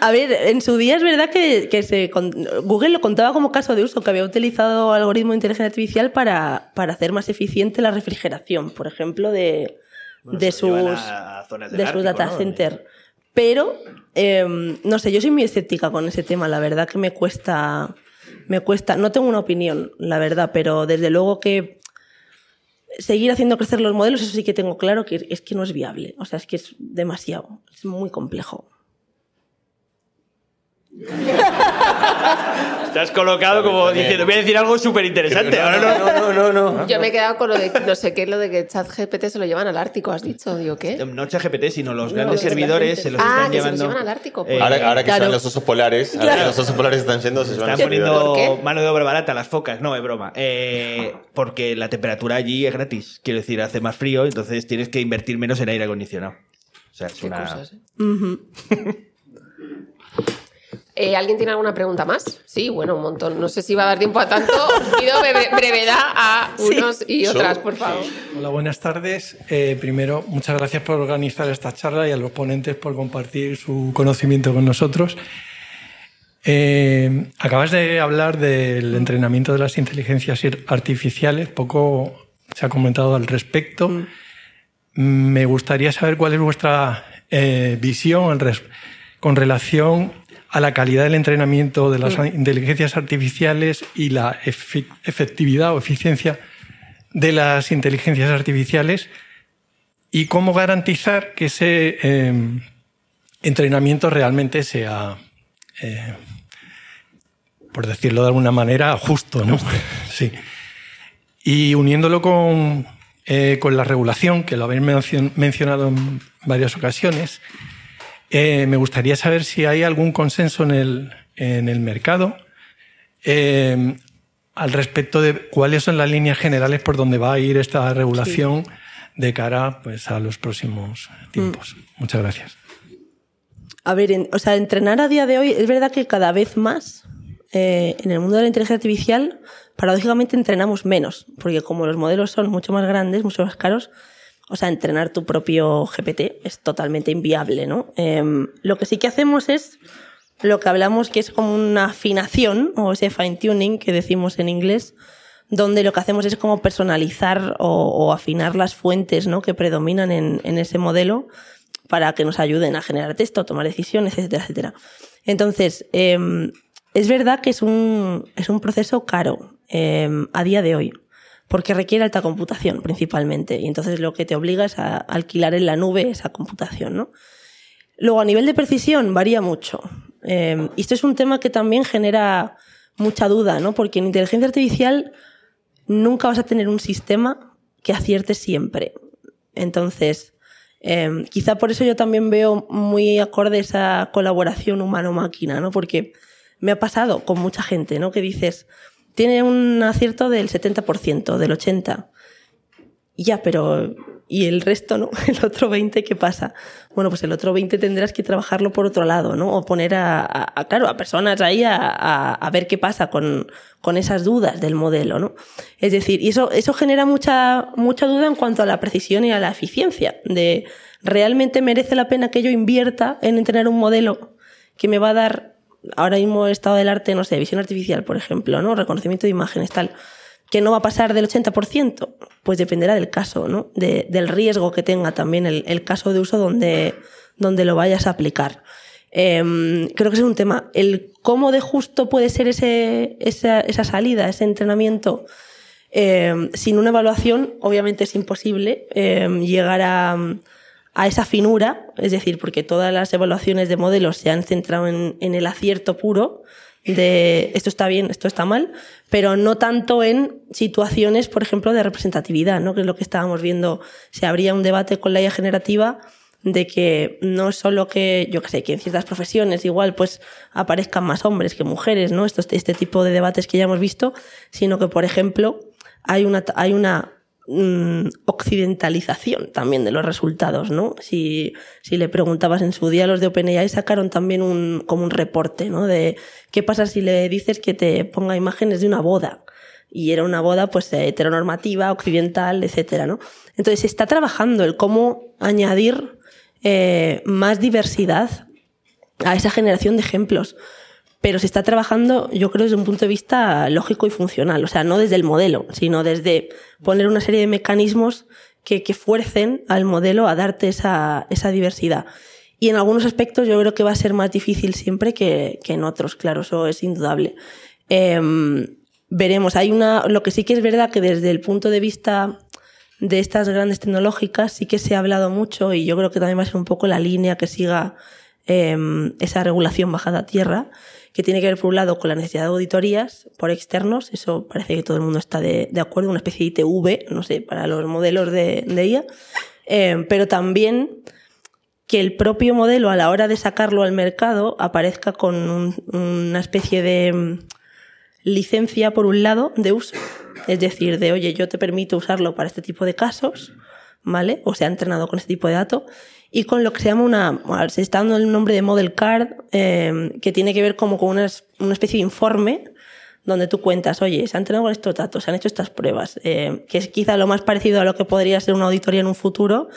A ver, en su día es verdad que, que se, con- Google lo contaba como caso de uso, que había utilizado algoritmo de inteligencia artificial para, para hacer más eficiente la refrigeración, por ejemplo, de, Bueno, sus, de data ¿no? center. Pero, eh, no sé, yo soy muy escéptica con ese tema, la verdad que me cuesta, me cuesta, no tengo una opinión, la verdad, pero desde luego que seguir haciendo crecer los modelos, eso sí que tengo claro que es que no es viable, o sea, es que es demasiado, es muy complejo. Has colocado como diciendo, voy a decir algo súper interesante. Ahora no. no, no, no, no. Yo me he quedado con lo de no sé qué, lo de que ChatGPT se lo llevan al Ártico, has dicho, digo, ¿qué? No ChatGPT, sino los grandes servidores se los Ah, están que se los llevando. llevan al Ártico, pues. Eh, Ahora, ahora que Claro. están los osos polares, ahora Claro. que los osos polares están yendo, se Están poniendo mano de obra barata a las focas, no, es broma. Eh, porque la temperatura allí es gratis. Quiero decir, hace más frío, entonces tienes que invertir menos en aire acondicionado. O sea, es Qué una. cosas, ¿eh? Eh, ¿Alguien tiene alguna pregunta más? Sí, bueno, un montón. No sé si va a dar tiempo a tanto. Os pido breve- brevedad a unos y otras, por favor. Hola, buenas tardes. Eh, primero, muchas gracias por organizar esta charla y a los ponentes por compartir su conocimiento con nosotros. Eh, acabas de hablar del entrenamiento de las inteligencias artificiales, poco se ha comentado al respecto. Me gustaría saber cuál es vuestra eh, visión con relación a la calidad del entrenamiento de las inteligencias artificiales y la efe- efectividad o eficiencia de las inteligencias artificiales y cómo garantizar que ese eh, entrenamiento realmente sea, eh, por decirlo de alguna manera, justo. ¿no? Sí. Y uniéndolo con, eh, con la regulación, que lo habéis mencio- mencionado en varias ocasiones, eh, me gustaría saber si hay algún consenso en el, en el mercado eh, al respecto de cuáles son las líneas generales por donde va a ir esta regulación de cara pues, a los próximos tiempos. Muchas gracias. A ver, en- o sea, entrenar a día de hoy, es verdad que cada vez más eh, en el mundo de la inteligencia artificial, paradójicamente entrenamos menos, porque como los modelos son mucho más grandes, mucho más caros, o sea, entrenar tu propio GPT es totalmente inviable, ¿no? Em, lo que sí que hacemos es lo que hablamos que es como una afinación o ese fine tuning que decimos en inglés, donde lo que hacemos es como personalizar o, afinar las fuentes ¿no? que predominan en, ese modelo para que nos ayuden a generar texto, tomar decisiones, etcétera, etcétera. Entonces, em, es verdad que es un, es un proceso caro em, a día de hoy, porque requiere alta computación principalmente, y entonces lo que te obliga es a alquilar en la nube esa computación, ¿no? Luego, a nivel de precisión, varía mucho. Eh, y esto es un tema que también genera mucha duda, ¿no? Porque en inteligencia artificial nunca vas a tener un sistema que acierte siempre. Entonces, eh, quizá por eso yo también veo muy acorde esa colaboración humano-máquina, ¿no? Porque me ha pasado con mucha gente, ¿no? Que dices, tiene un acierto del 70%, del 80%. Ya, pero y el resto, ¿no? El otro 20, ¿qué pasa? Bueno, pues el otro 20 tendrás que trabajarlo por otro lado, ¿no? O poner a, a- a, claro, a personas ahí a, a- ver qué pasa con, con esas dudas del modelo, ¿no? Es decir, y eso, eso genera mucha, mucha duda en cuanto a la precisión y a la eficiencia, de realmente merece la pena que yo invierta en entrenar un modelo que me va a dar ahora mismo estado del arte, no sé, visión artificial, por ejemplo, ¿no? Reconocimiento de imágenes, tal, que no va a pasar del 80%, pues dependerá del caso, ¿no? De- del riesgo que tenga también el, el caso de uso donde, donde lo vayas a aplicar. Em, creo que ese es un tema. El cómo de justo puede ser ese, esa, esa salida, ese entrenamiento, em, sin una evaluación, obviamente es imposible em, llegar a, a esa finura, es decir, porque todas las evaluaciones de modelos se han centrado en, el acierto puro de esto está bien, esto está mal, pero no tanto en situaciones, por ejemplo, de representatividad, ¿no? que es lo que estábamos viendo. Se habría un debate con la IA generativa de que no solo que, yo qué sé, que en ciertas profesiones igual pues aparezcan más hombres que mujeres, ¿no? Esto, este tipo de debates que ya hemos visto, sino que, por ejemplo, hay una, hay una mm, occidentalización también de los resultados, ¿no? Si, si le preguntabas en su día los de OpenAI sacaron también un, como un reporte, ¿no? De qué pasa si le dices que te ponga imágenes de una boda. Y era una boda, pues, eh, heteronormativa, occidental, etcétera, ¿no? Entonces, se está trabajando el cómo añadir eh, más diversidad a esa generación de ejemplos. Pero se está trabajando, yo creo, desde un punto de vista lógico y funcional. O sea, no desde el modelo, sino desde poner una serie de mecanismos que, que fuercen al modelo a darte esa, esa diversidad. Y en algunos aspectos yo creo que va a ser más difícil siempre que, que en otros, claro, eso es indudable. Em, veremos, hay una, lo que sí que es verdad que desde el punto de vista de estas grandes tecnológicas sí que se ha hablado mucho y yo creo que también va a ser un poco la línea que siga em, esa regulación bajada a tierra, que tiene que ver por un lado con la necesidad de auditorías por externos, eso parece que todo el mundo está de, de acuerdo, una especie de ITV, no sé, para los modelos de, de IA, em, pero también que el propio modelo a la hora de sacarlo al mercado aparezca con un- una especie de mm, licencia por un lado de uso, es decir, de oye, yo te permito usarlo para este tipo de casos, ¿vale? O se ha entrenado con este tipo de datos y con lo que se llama una, se está dando el nombre de model card, eh, que tiene que ver como con una, una especie de informe donde tú cuentas, oye, se han entrenado con estos datos, se han hecho estas pruebas, eh, que es quizá lo más parecido a lo que podría ser una auditoría en un futuro,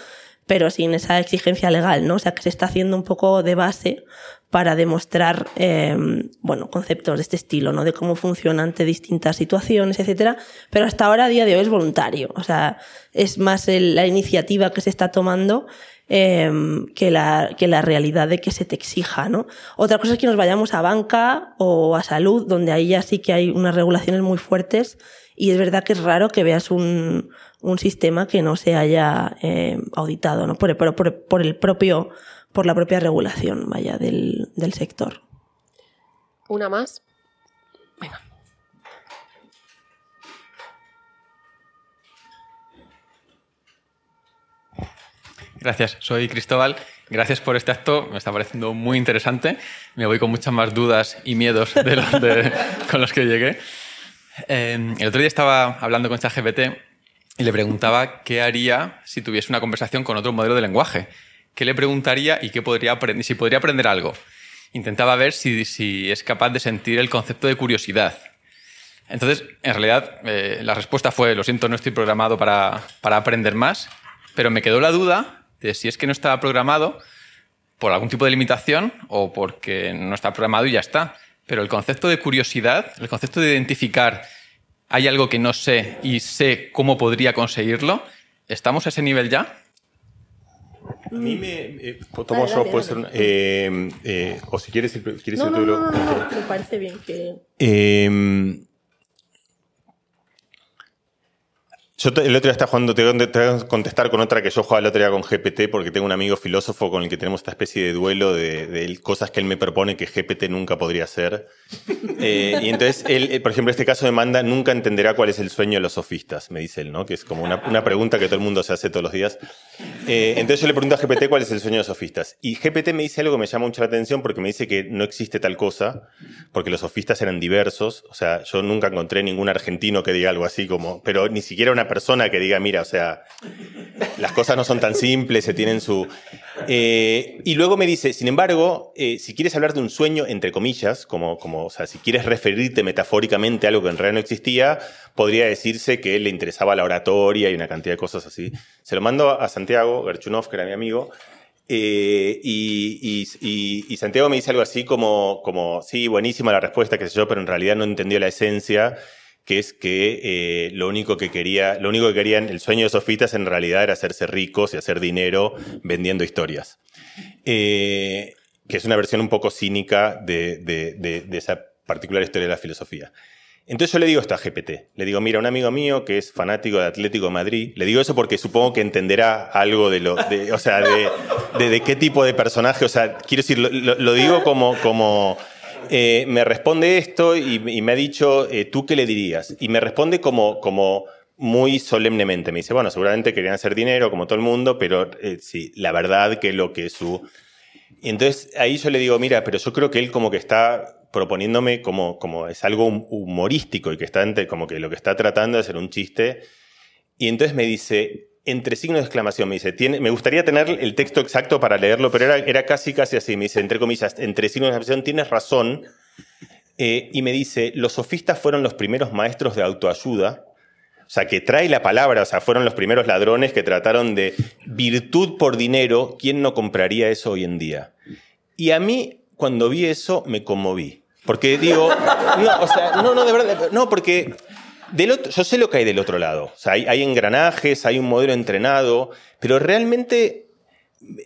pero sin esa exigencia legal, ¿no? O sea, que se está haciendo un poco de base para demostrar, eh, bueno, conceptos de este estilo, ¿no? De cómo funciona ante distintas situaciones, etcétera. Pero hasta ahora, a día de hoy, es voluntario. O sea, es más el- la iniciativa que se está tomando eh, que, la, que la realidad de que se te exija, ¿no? Otra cosa es que nos vayamos a banca o a salud, donde ahí ya sí que hay unas regulaciones muy fuertes y es verdad que es raro que veas un, un sistema que no se haya eh, auditado, ¿no? Por, por, por, por el propio, por la propia regulación, vaya, del, del sector. Una más. Gracias, soy Cristóbal. Gracias por este acto, me está pareciendo muy interesante. Me voy con muchas más dudas y miedos de los de- con los que llegué. Eh, el otro día estaba hablando con ChatGPT y le preguntaba qué haría si tuviese una conversación con otro modelo de lenguaje. ¿Qué le preguntaría y qué podría aprender, si podría aprender algo? Intentaba ver si, si es capaz de sentir el concepto de curiosidad. Entonces, en realidad, eh, la respuesta fue, lo siento, no estoy programado para, para aprender más, pero me quedó la duda de si es que no estaba programado por algún tipo de limitación o porque no está programado y ya está. Pero el concepto de curiosidad, el concepto de identificar hay algo que no sé y sé cómo podría conseguirlo, ¿estamos a ese nivel ya? A mí me. eh, tomo yo, puede ser. una- eh, eh, o si quieres, ir- quieres No, ir no, tú, no, lo- no, no, me parece bien que... Eh, yo te- el otro día estaba jugando, te voy a contestar con otra que yo jugaba el otro día con GPT porque tengo un amigo filósofo con el que tenemos esta especie de duelo de, de cosas que él me propone que GPT nunca podría hacer. Eh, y entonces él, eh, por ejemplo, este caso de Manda nunca entenderá cuál es el sueño de los sofistas, me dice él, ¿no? Que es como una, una pregunta que todo el mundo se hace todos los días. Eh, entonces yo le pregunto a GPT cuál es el sueño de los sofistas. Y GPT me dice algo que me llama mucho la atención porque me dice que no existe tal cosa, porque los sofistas eran diversos. O sea, yo nunca encontré ningún argentino que diga algo así como, pero ni siquiera una persona que diga, mira, o sea, las cosas no son tan simples, se tienen su... Eh, y luego me dice, sin embargo, eh, si quieres hablar de un sueño, entre comillas, como, como, o sea, si quieres referirte metafóricamente a algo que en realidad no existía, podría decirse que le interesaba la oratoria y una cantidad de cosas así. Se lo mando a Santiago Gerchunov, que era mi amigo, eh, y, y, y, Santiago me dice algo así como, como, sí, buenísima la respuesta, qué sé yo, pero en realidad no entendió la esencia, que es que eh, lo único que quería, lo único que querían, el sueño de Sofitas en realidad era hacerse ricos y hacer dinero vendiendo historias. Eh, que es una versión un poco cínica de, de, de, de esa particular historia de la filosofía. Entonces yo le digo esto a GPT. Le digo, mira, un amigo mío que es fanático de Atlético Madrid, le digo eso porque supongo que entenderá algo de lo, de, o sea, de, qué tipo de personaje, o sea, quiero decir, lo, lo digo como, como eh, me responde esto y, me ha dicho, eh, ¿tú qué le dirías? Y me responde como, como muy solemnemente. Me dice, bueno, seguramente querían hacer dinero como todo el mundo, pero eh, sí, la verdad que lo que su... Y entonces ahí yo le digo, mira, pero yo creo que él como que está proponiéndome como, como es algo humorístico y que está ante, como que lo que está tratando de hacer un chiste. Y entonces me dice, entre signos de exclamación, me dice, me gustaría tener el texto exacto para leerlo, pero era, era casi, casi así. Me dice, entre comillas, entre signos de exclamación, tienes razón. Eh, y me dice, los sofistas fueron los primeros maestros de autoayuda. O sea, que trae la palabra, o sea, fueron los primeros ladrones que trataron de virtud por dinero. ¿Quién no compraría eso hoy en día? Y a mí, cuando vi eso, me conmoví. Porque digo, no, no, no, de verdad, no, porque del otro, yo sé lo que hay del otro lado. O sea, hay, engranajes, hay un modelo entrenado, pero realmente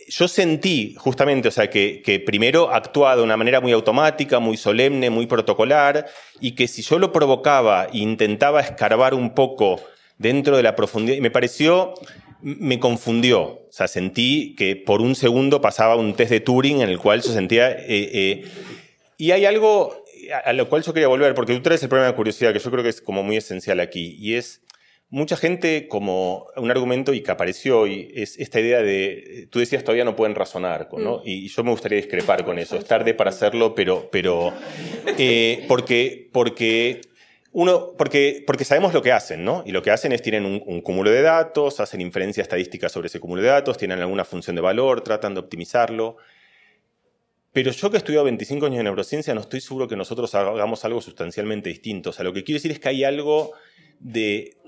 yo sentí justamente, o sea, que, que primero actuaba de una manera muy automática, muy solemne, muy protocolar, y que si yo lo provocaba e intentaba escarbar un poco dentro de la profundidad, me pareció, me confundió. O sea, sentí que por un segundo pasaba un test de Turing en el cual yo sentía... Eh, eh, y hay algo a lo cual yo quería volver, porque tú traes el problema de curiosidad, que yo creo que es como muy esencial aquí, y es mucha gente como un argumento y que apareció hoy es esta idea de, tú decías todavía no pueden razonar, ¿no? Mm. Y yo me gustaría discrepar con eso, es tarde para hacerlo, pero, pero eh, porque, porque uno, porque, porque sabemos lo que hacen, ¿no? Y lo que hacen es tienen un, un, cúmulo de datos, hacen inferencia estadística sobre ese cúmulo de datos, tienen alguna función de valor, tratan de optimizarlo. Pero yo que he estudiado 25 años en neurociencia no estoy seguro que nosotros hagamos algo sustancialmente distinto. O sea, lo que quiero decir es que hay algo de,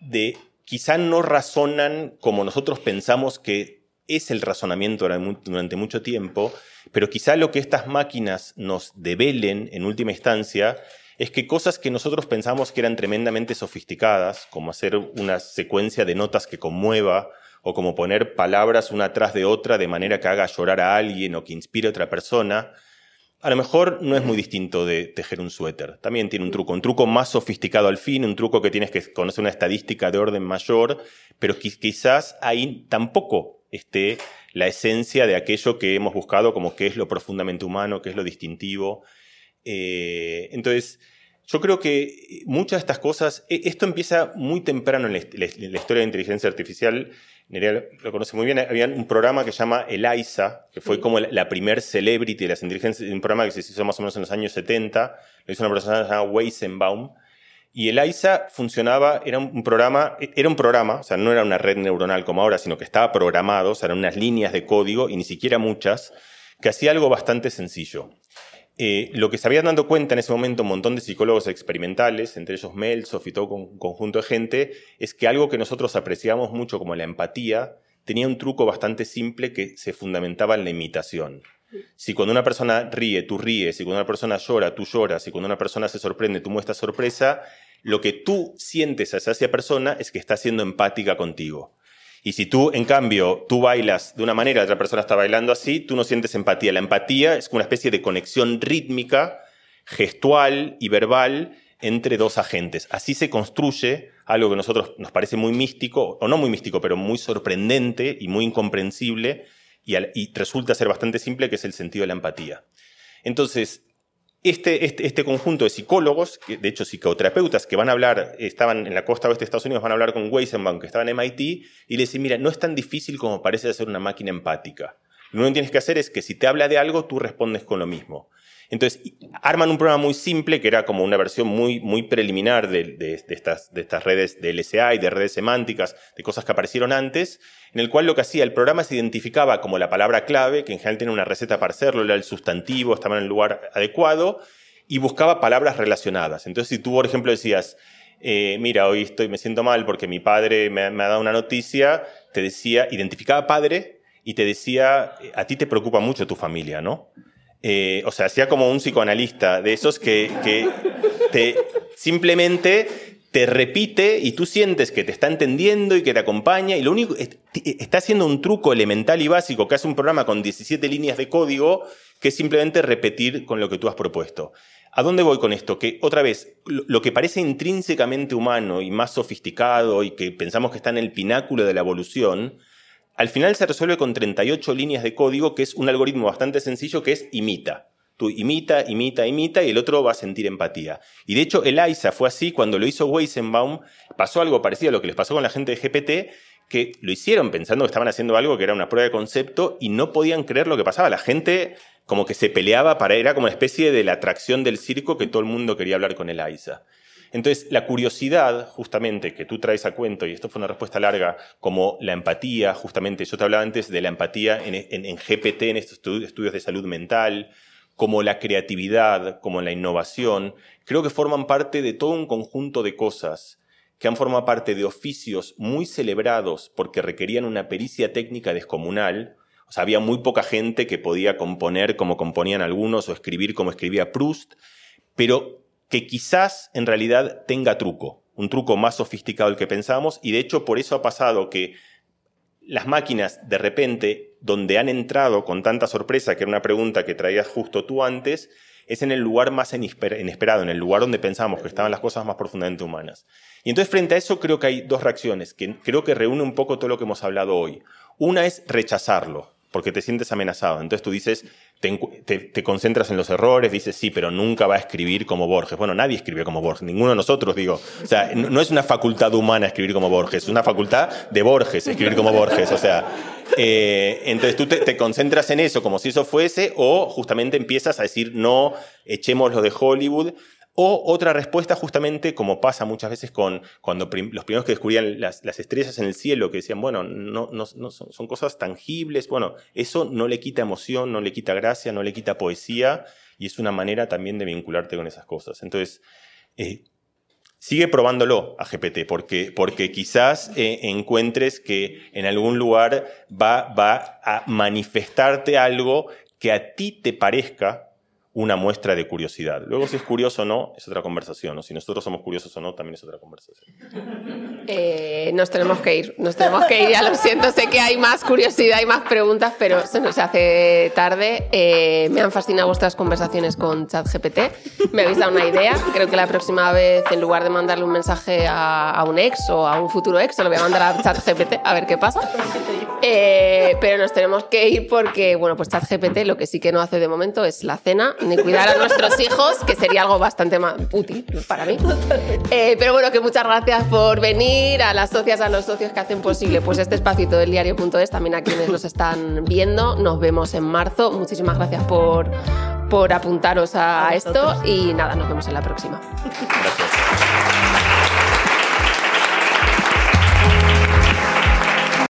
de quizá no razonan como nosotros pensamos que es el razonamiento durante mucho tiempo, pero quizá lo que estas máquinas nos develen en última instancia es que cosas que nosotros pensamos que eran tremendamente sofisticadas, como hacer una secuencia de notas que conmueva o como poner palabras una tras de otra de manera que haga llorar a alguien o que inspire a otra persona, a lo mejor no es muy distinto de tejer un suéter. También tiene un truco, un truco más sofisticado al fin, un truco que tienes que conocer una estadística de orden mayor, pero quizás ahí tampoco esté la esencia de aquello que hemos buscado como qué es lo profundamente humano, qué es lo distintivo. Eh, entonces, yo creo que muchas de estas cosas, e, esto empieza muy temprano en la, historia de la inteligencia artificial. Nerea lo conoce muy bien. Había un programa que se llama ELISA, que fue como la, primer celebrity de las inteligencias, un programa que se hizo más o menos en los años 70. Lo hizo una persona llamada Weizenbaum. Y ELISA funcionaba, era un programa, era un programa, o sea, no era una red neuronal como ahora, sino que estaba programado, o sea, eran unas líneas de código y ni siquiera muchas, que hacía algo bastante sencillo. Eh, lo que se habían dado cuenta en ese momento un montón de psicólogos experimentales, entre ellos Meltzoff y todo un conjunto de gente, es que algo que nosotros apreciamos mucho como la empatía tenía un truco bastante simple que se fundamentaba en la imitación. Si cuando una persona ríe, tú ríes, si cuando una persona llora, tú lloras, si cuando una persona se sorprende, tú muestras sorpresa, lo que tú sientes hacia esa persona es que está siendo empática contigo. Y si tú, en cambio, tú bailas de una manera, otra persona está bailando así, tú no sientes empatía. La empatía es una especie de conexión rítmica, gestual y verbal entre dos agentes. Así se construye algo que a nosotros nos parece muy místico, o no muy místico, pero muy sorprendente y muy incomprensible, y, y resulta ser bastante simple, que es el sentido de la empatía. Entonces, este, este, este, conjunto de psicólogos, de hecho psicoterapeutas, que van a hablar, estaban en la costa oeste de Estados Unidos, van a hablar con Weizenbaum, que estaba en MIT, y le dicen, mira, no es tan difícil como parece hacer una máquina empática. Lo único que tienes que hacer es que si te habla de algo, tú respondes con lo mismo. Entonces, arman un programa muy simple, que era como una versión muy, muy preliminar de, estas, de estas redes de LSA y de redes semánticas, de cosas que aparecieron antes, en el cual lo que hacía el programa se identificaba como la palabra clave, que en general tiene una receta para hacerlo, era el sustantivo, estaba en el lugar adecuado, y buscaba palabras relacionadas. Entonces, si tú, por ejemplo, decías, eh, mira, hoy estoy, me siento mal porque mi padre me ha dado una noticia, te decía, identificaba padre y te decía, a ti te preocupa mucho tu familia, ¿no? Eh, o sea, hacía como un psicoanalista de esos que, te, simplemente te repite y tú sientes que te está entendiendo y que te acompaña y lo único está haciendo un truco elemental y básico que hace un programa con 17 líneas de código que es simplemente repetir con lo que tú has propuesto. ¿A dónde voy con esto? Que otra vez, lo que parece intrínsecamente humano y más sofisticado y que pensamos que está en el pináculo de la evolución, al final se resuelve con 38 líneas de código, que es un algoritmo bastante sencillo que es imita. Tú imita, imita, imita y el otro va a sentir empatía. Y de hecho, el AISA fue así cuando lo hizo Weizenbaum. Pasó algo parecido a lo que les pasó con la gente de GPT, que lo hicieron pensando que estaban haciendo algo que era una prueba de concepto y no podían creer lo que pasaba. La gente como que se peleaba para, era como una especie de la atracción del circo que todo el mundo quería hablar con el AISA. Entonces, la curiosidad, justamente, que tú traes a cuento, y esto fue una respuesta larga, como la empatía, justamente, yo te hablaba antes de la empatía en, GPT, en estos estudios de salud mental, como la creatividad, como la innovación, creo que forman parte de todo un conjunto de cosas que han formado parte de oficios muy celebrados porque requerían una pericia técnica descomunal. O sea, había muy poca gente que podía componer como componían algunos o escribir como escribía Proust, pero que quizás en realidad tenga truco, un truco más sofisticado del que pensábamos, y de hecho por eso ha pasado que las máquinas de repente, donde han entrado con tanta sorpresa, que era una pregunta que traías justo tú antes, es en el lugar más inesperado, en el lugar donde pensamos que estaban las cosas más profundamente humanas. Y entonces frente a eso creo que hay dos reacciones que creo que reúnen un poco todo lo que hemos hablado hoy. Una es rechazarlo, porque te sientes amenazado. Entonces tú dices, te, concentras en los errores, dices, sí, pero nunca va a escribir como Borges. Bueno, nadie escribe como Borges, ninguno de nosotros, digo. O sea, no, es una facultad humana escribir como Borges, es una facultad de Borges escribir como Borges. O sea, eh, entonces tú te, concentras en eso como si eso fuese, o justamente empiezas a decir, no, echemos lo de Hollywood. O otra respuesta justamente como pasa muchas veces con cuando los primeros que descubrían las, estrellas en el cielo, que decían, bueno, no, no, son, cosas tangibles, bueno, eso no le quita emoción, no le quita gracia, no le quita poesía, y es una manera también de vincularte con esas cosas. Entonces, eh, sigue probándolo a GPT, porque, porque quizás eh, encuentres que en algún lugar va, va a manifestarte algo que a ti te parezca una muestra de curiosidad. Luego, si es curioso o no, es otra conversación. O si nosotros somos curiosos o no, también es otra conversación. Eh, nos tenemos que ir, nos tenemos que ir. Ya lo siento, sé que hay más curiosidad y más preguntas, pero se nos hace tarde. Eh, me han fascinado vuestras conversaciones con ChatGPT. Me habéis dado una idea. Creo que la próxima vez, en lugar de mandarle un mensaje a, un ex o a un futuro ex, se lo voy a mandar a ChatGPT a ver qué pasa. Eh, pero nos tenemos que ir porque, bueno, pues ChatGPT lo que sí que no hace de momento es la cena ni cuidar a nuestros hijos, que sería algo bastante más útil para mí. Eh, pero bueno, que muchas gracias por venir, a las socias, a los socios que hacen posible pues este espacio del diario.es, también a quienes nos están viendo. Nos vemos en marzo. Muchísimas gracias por, por apuntaros a, esto y nada, nos vemos en la próxima. Gracias.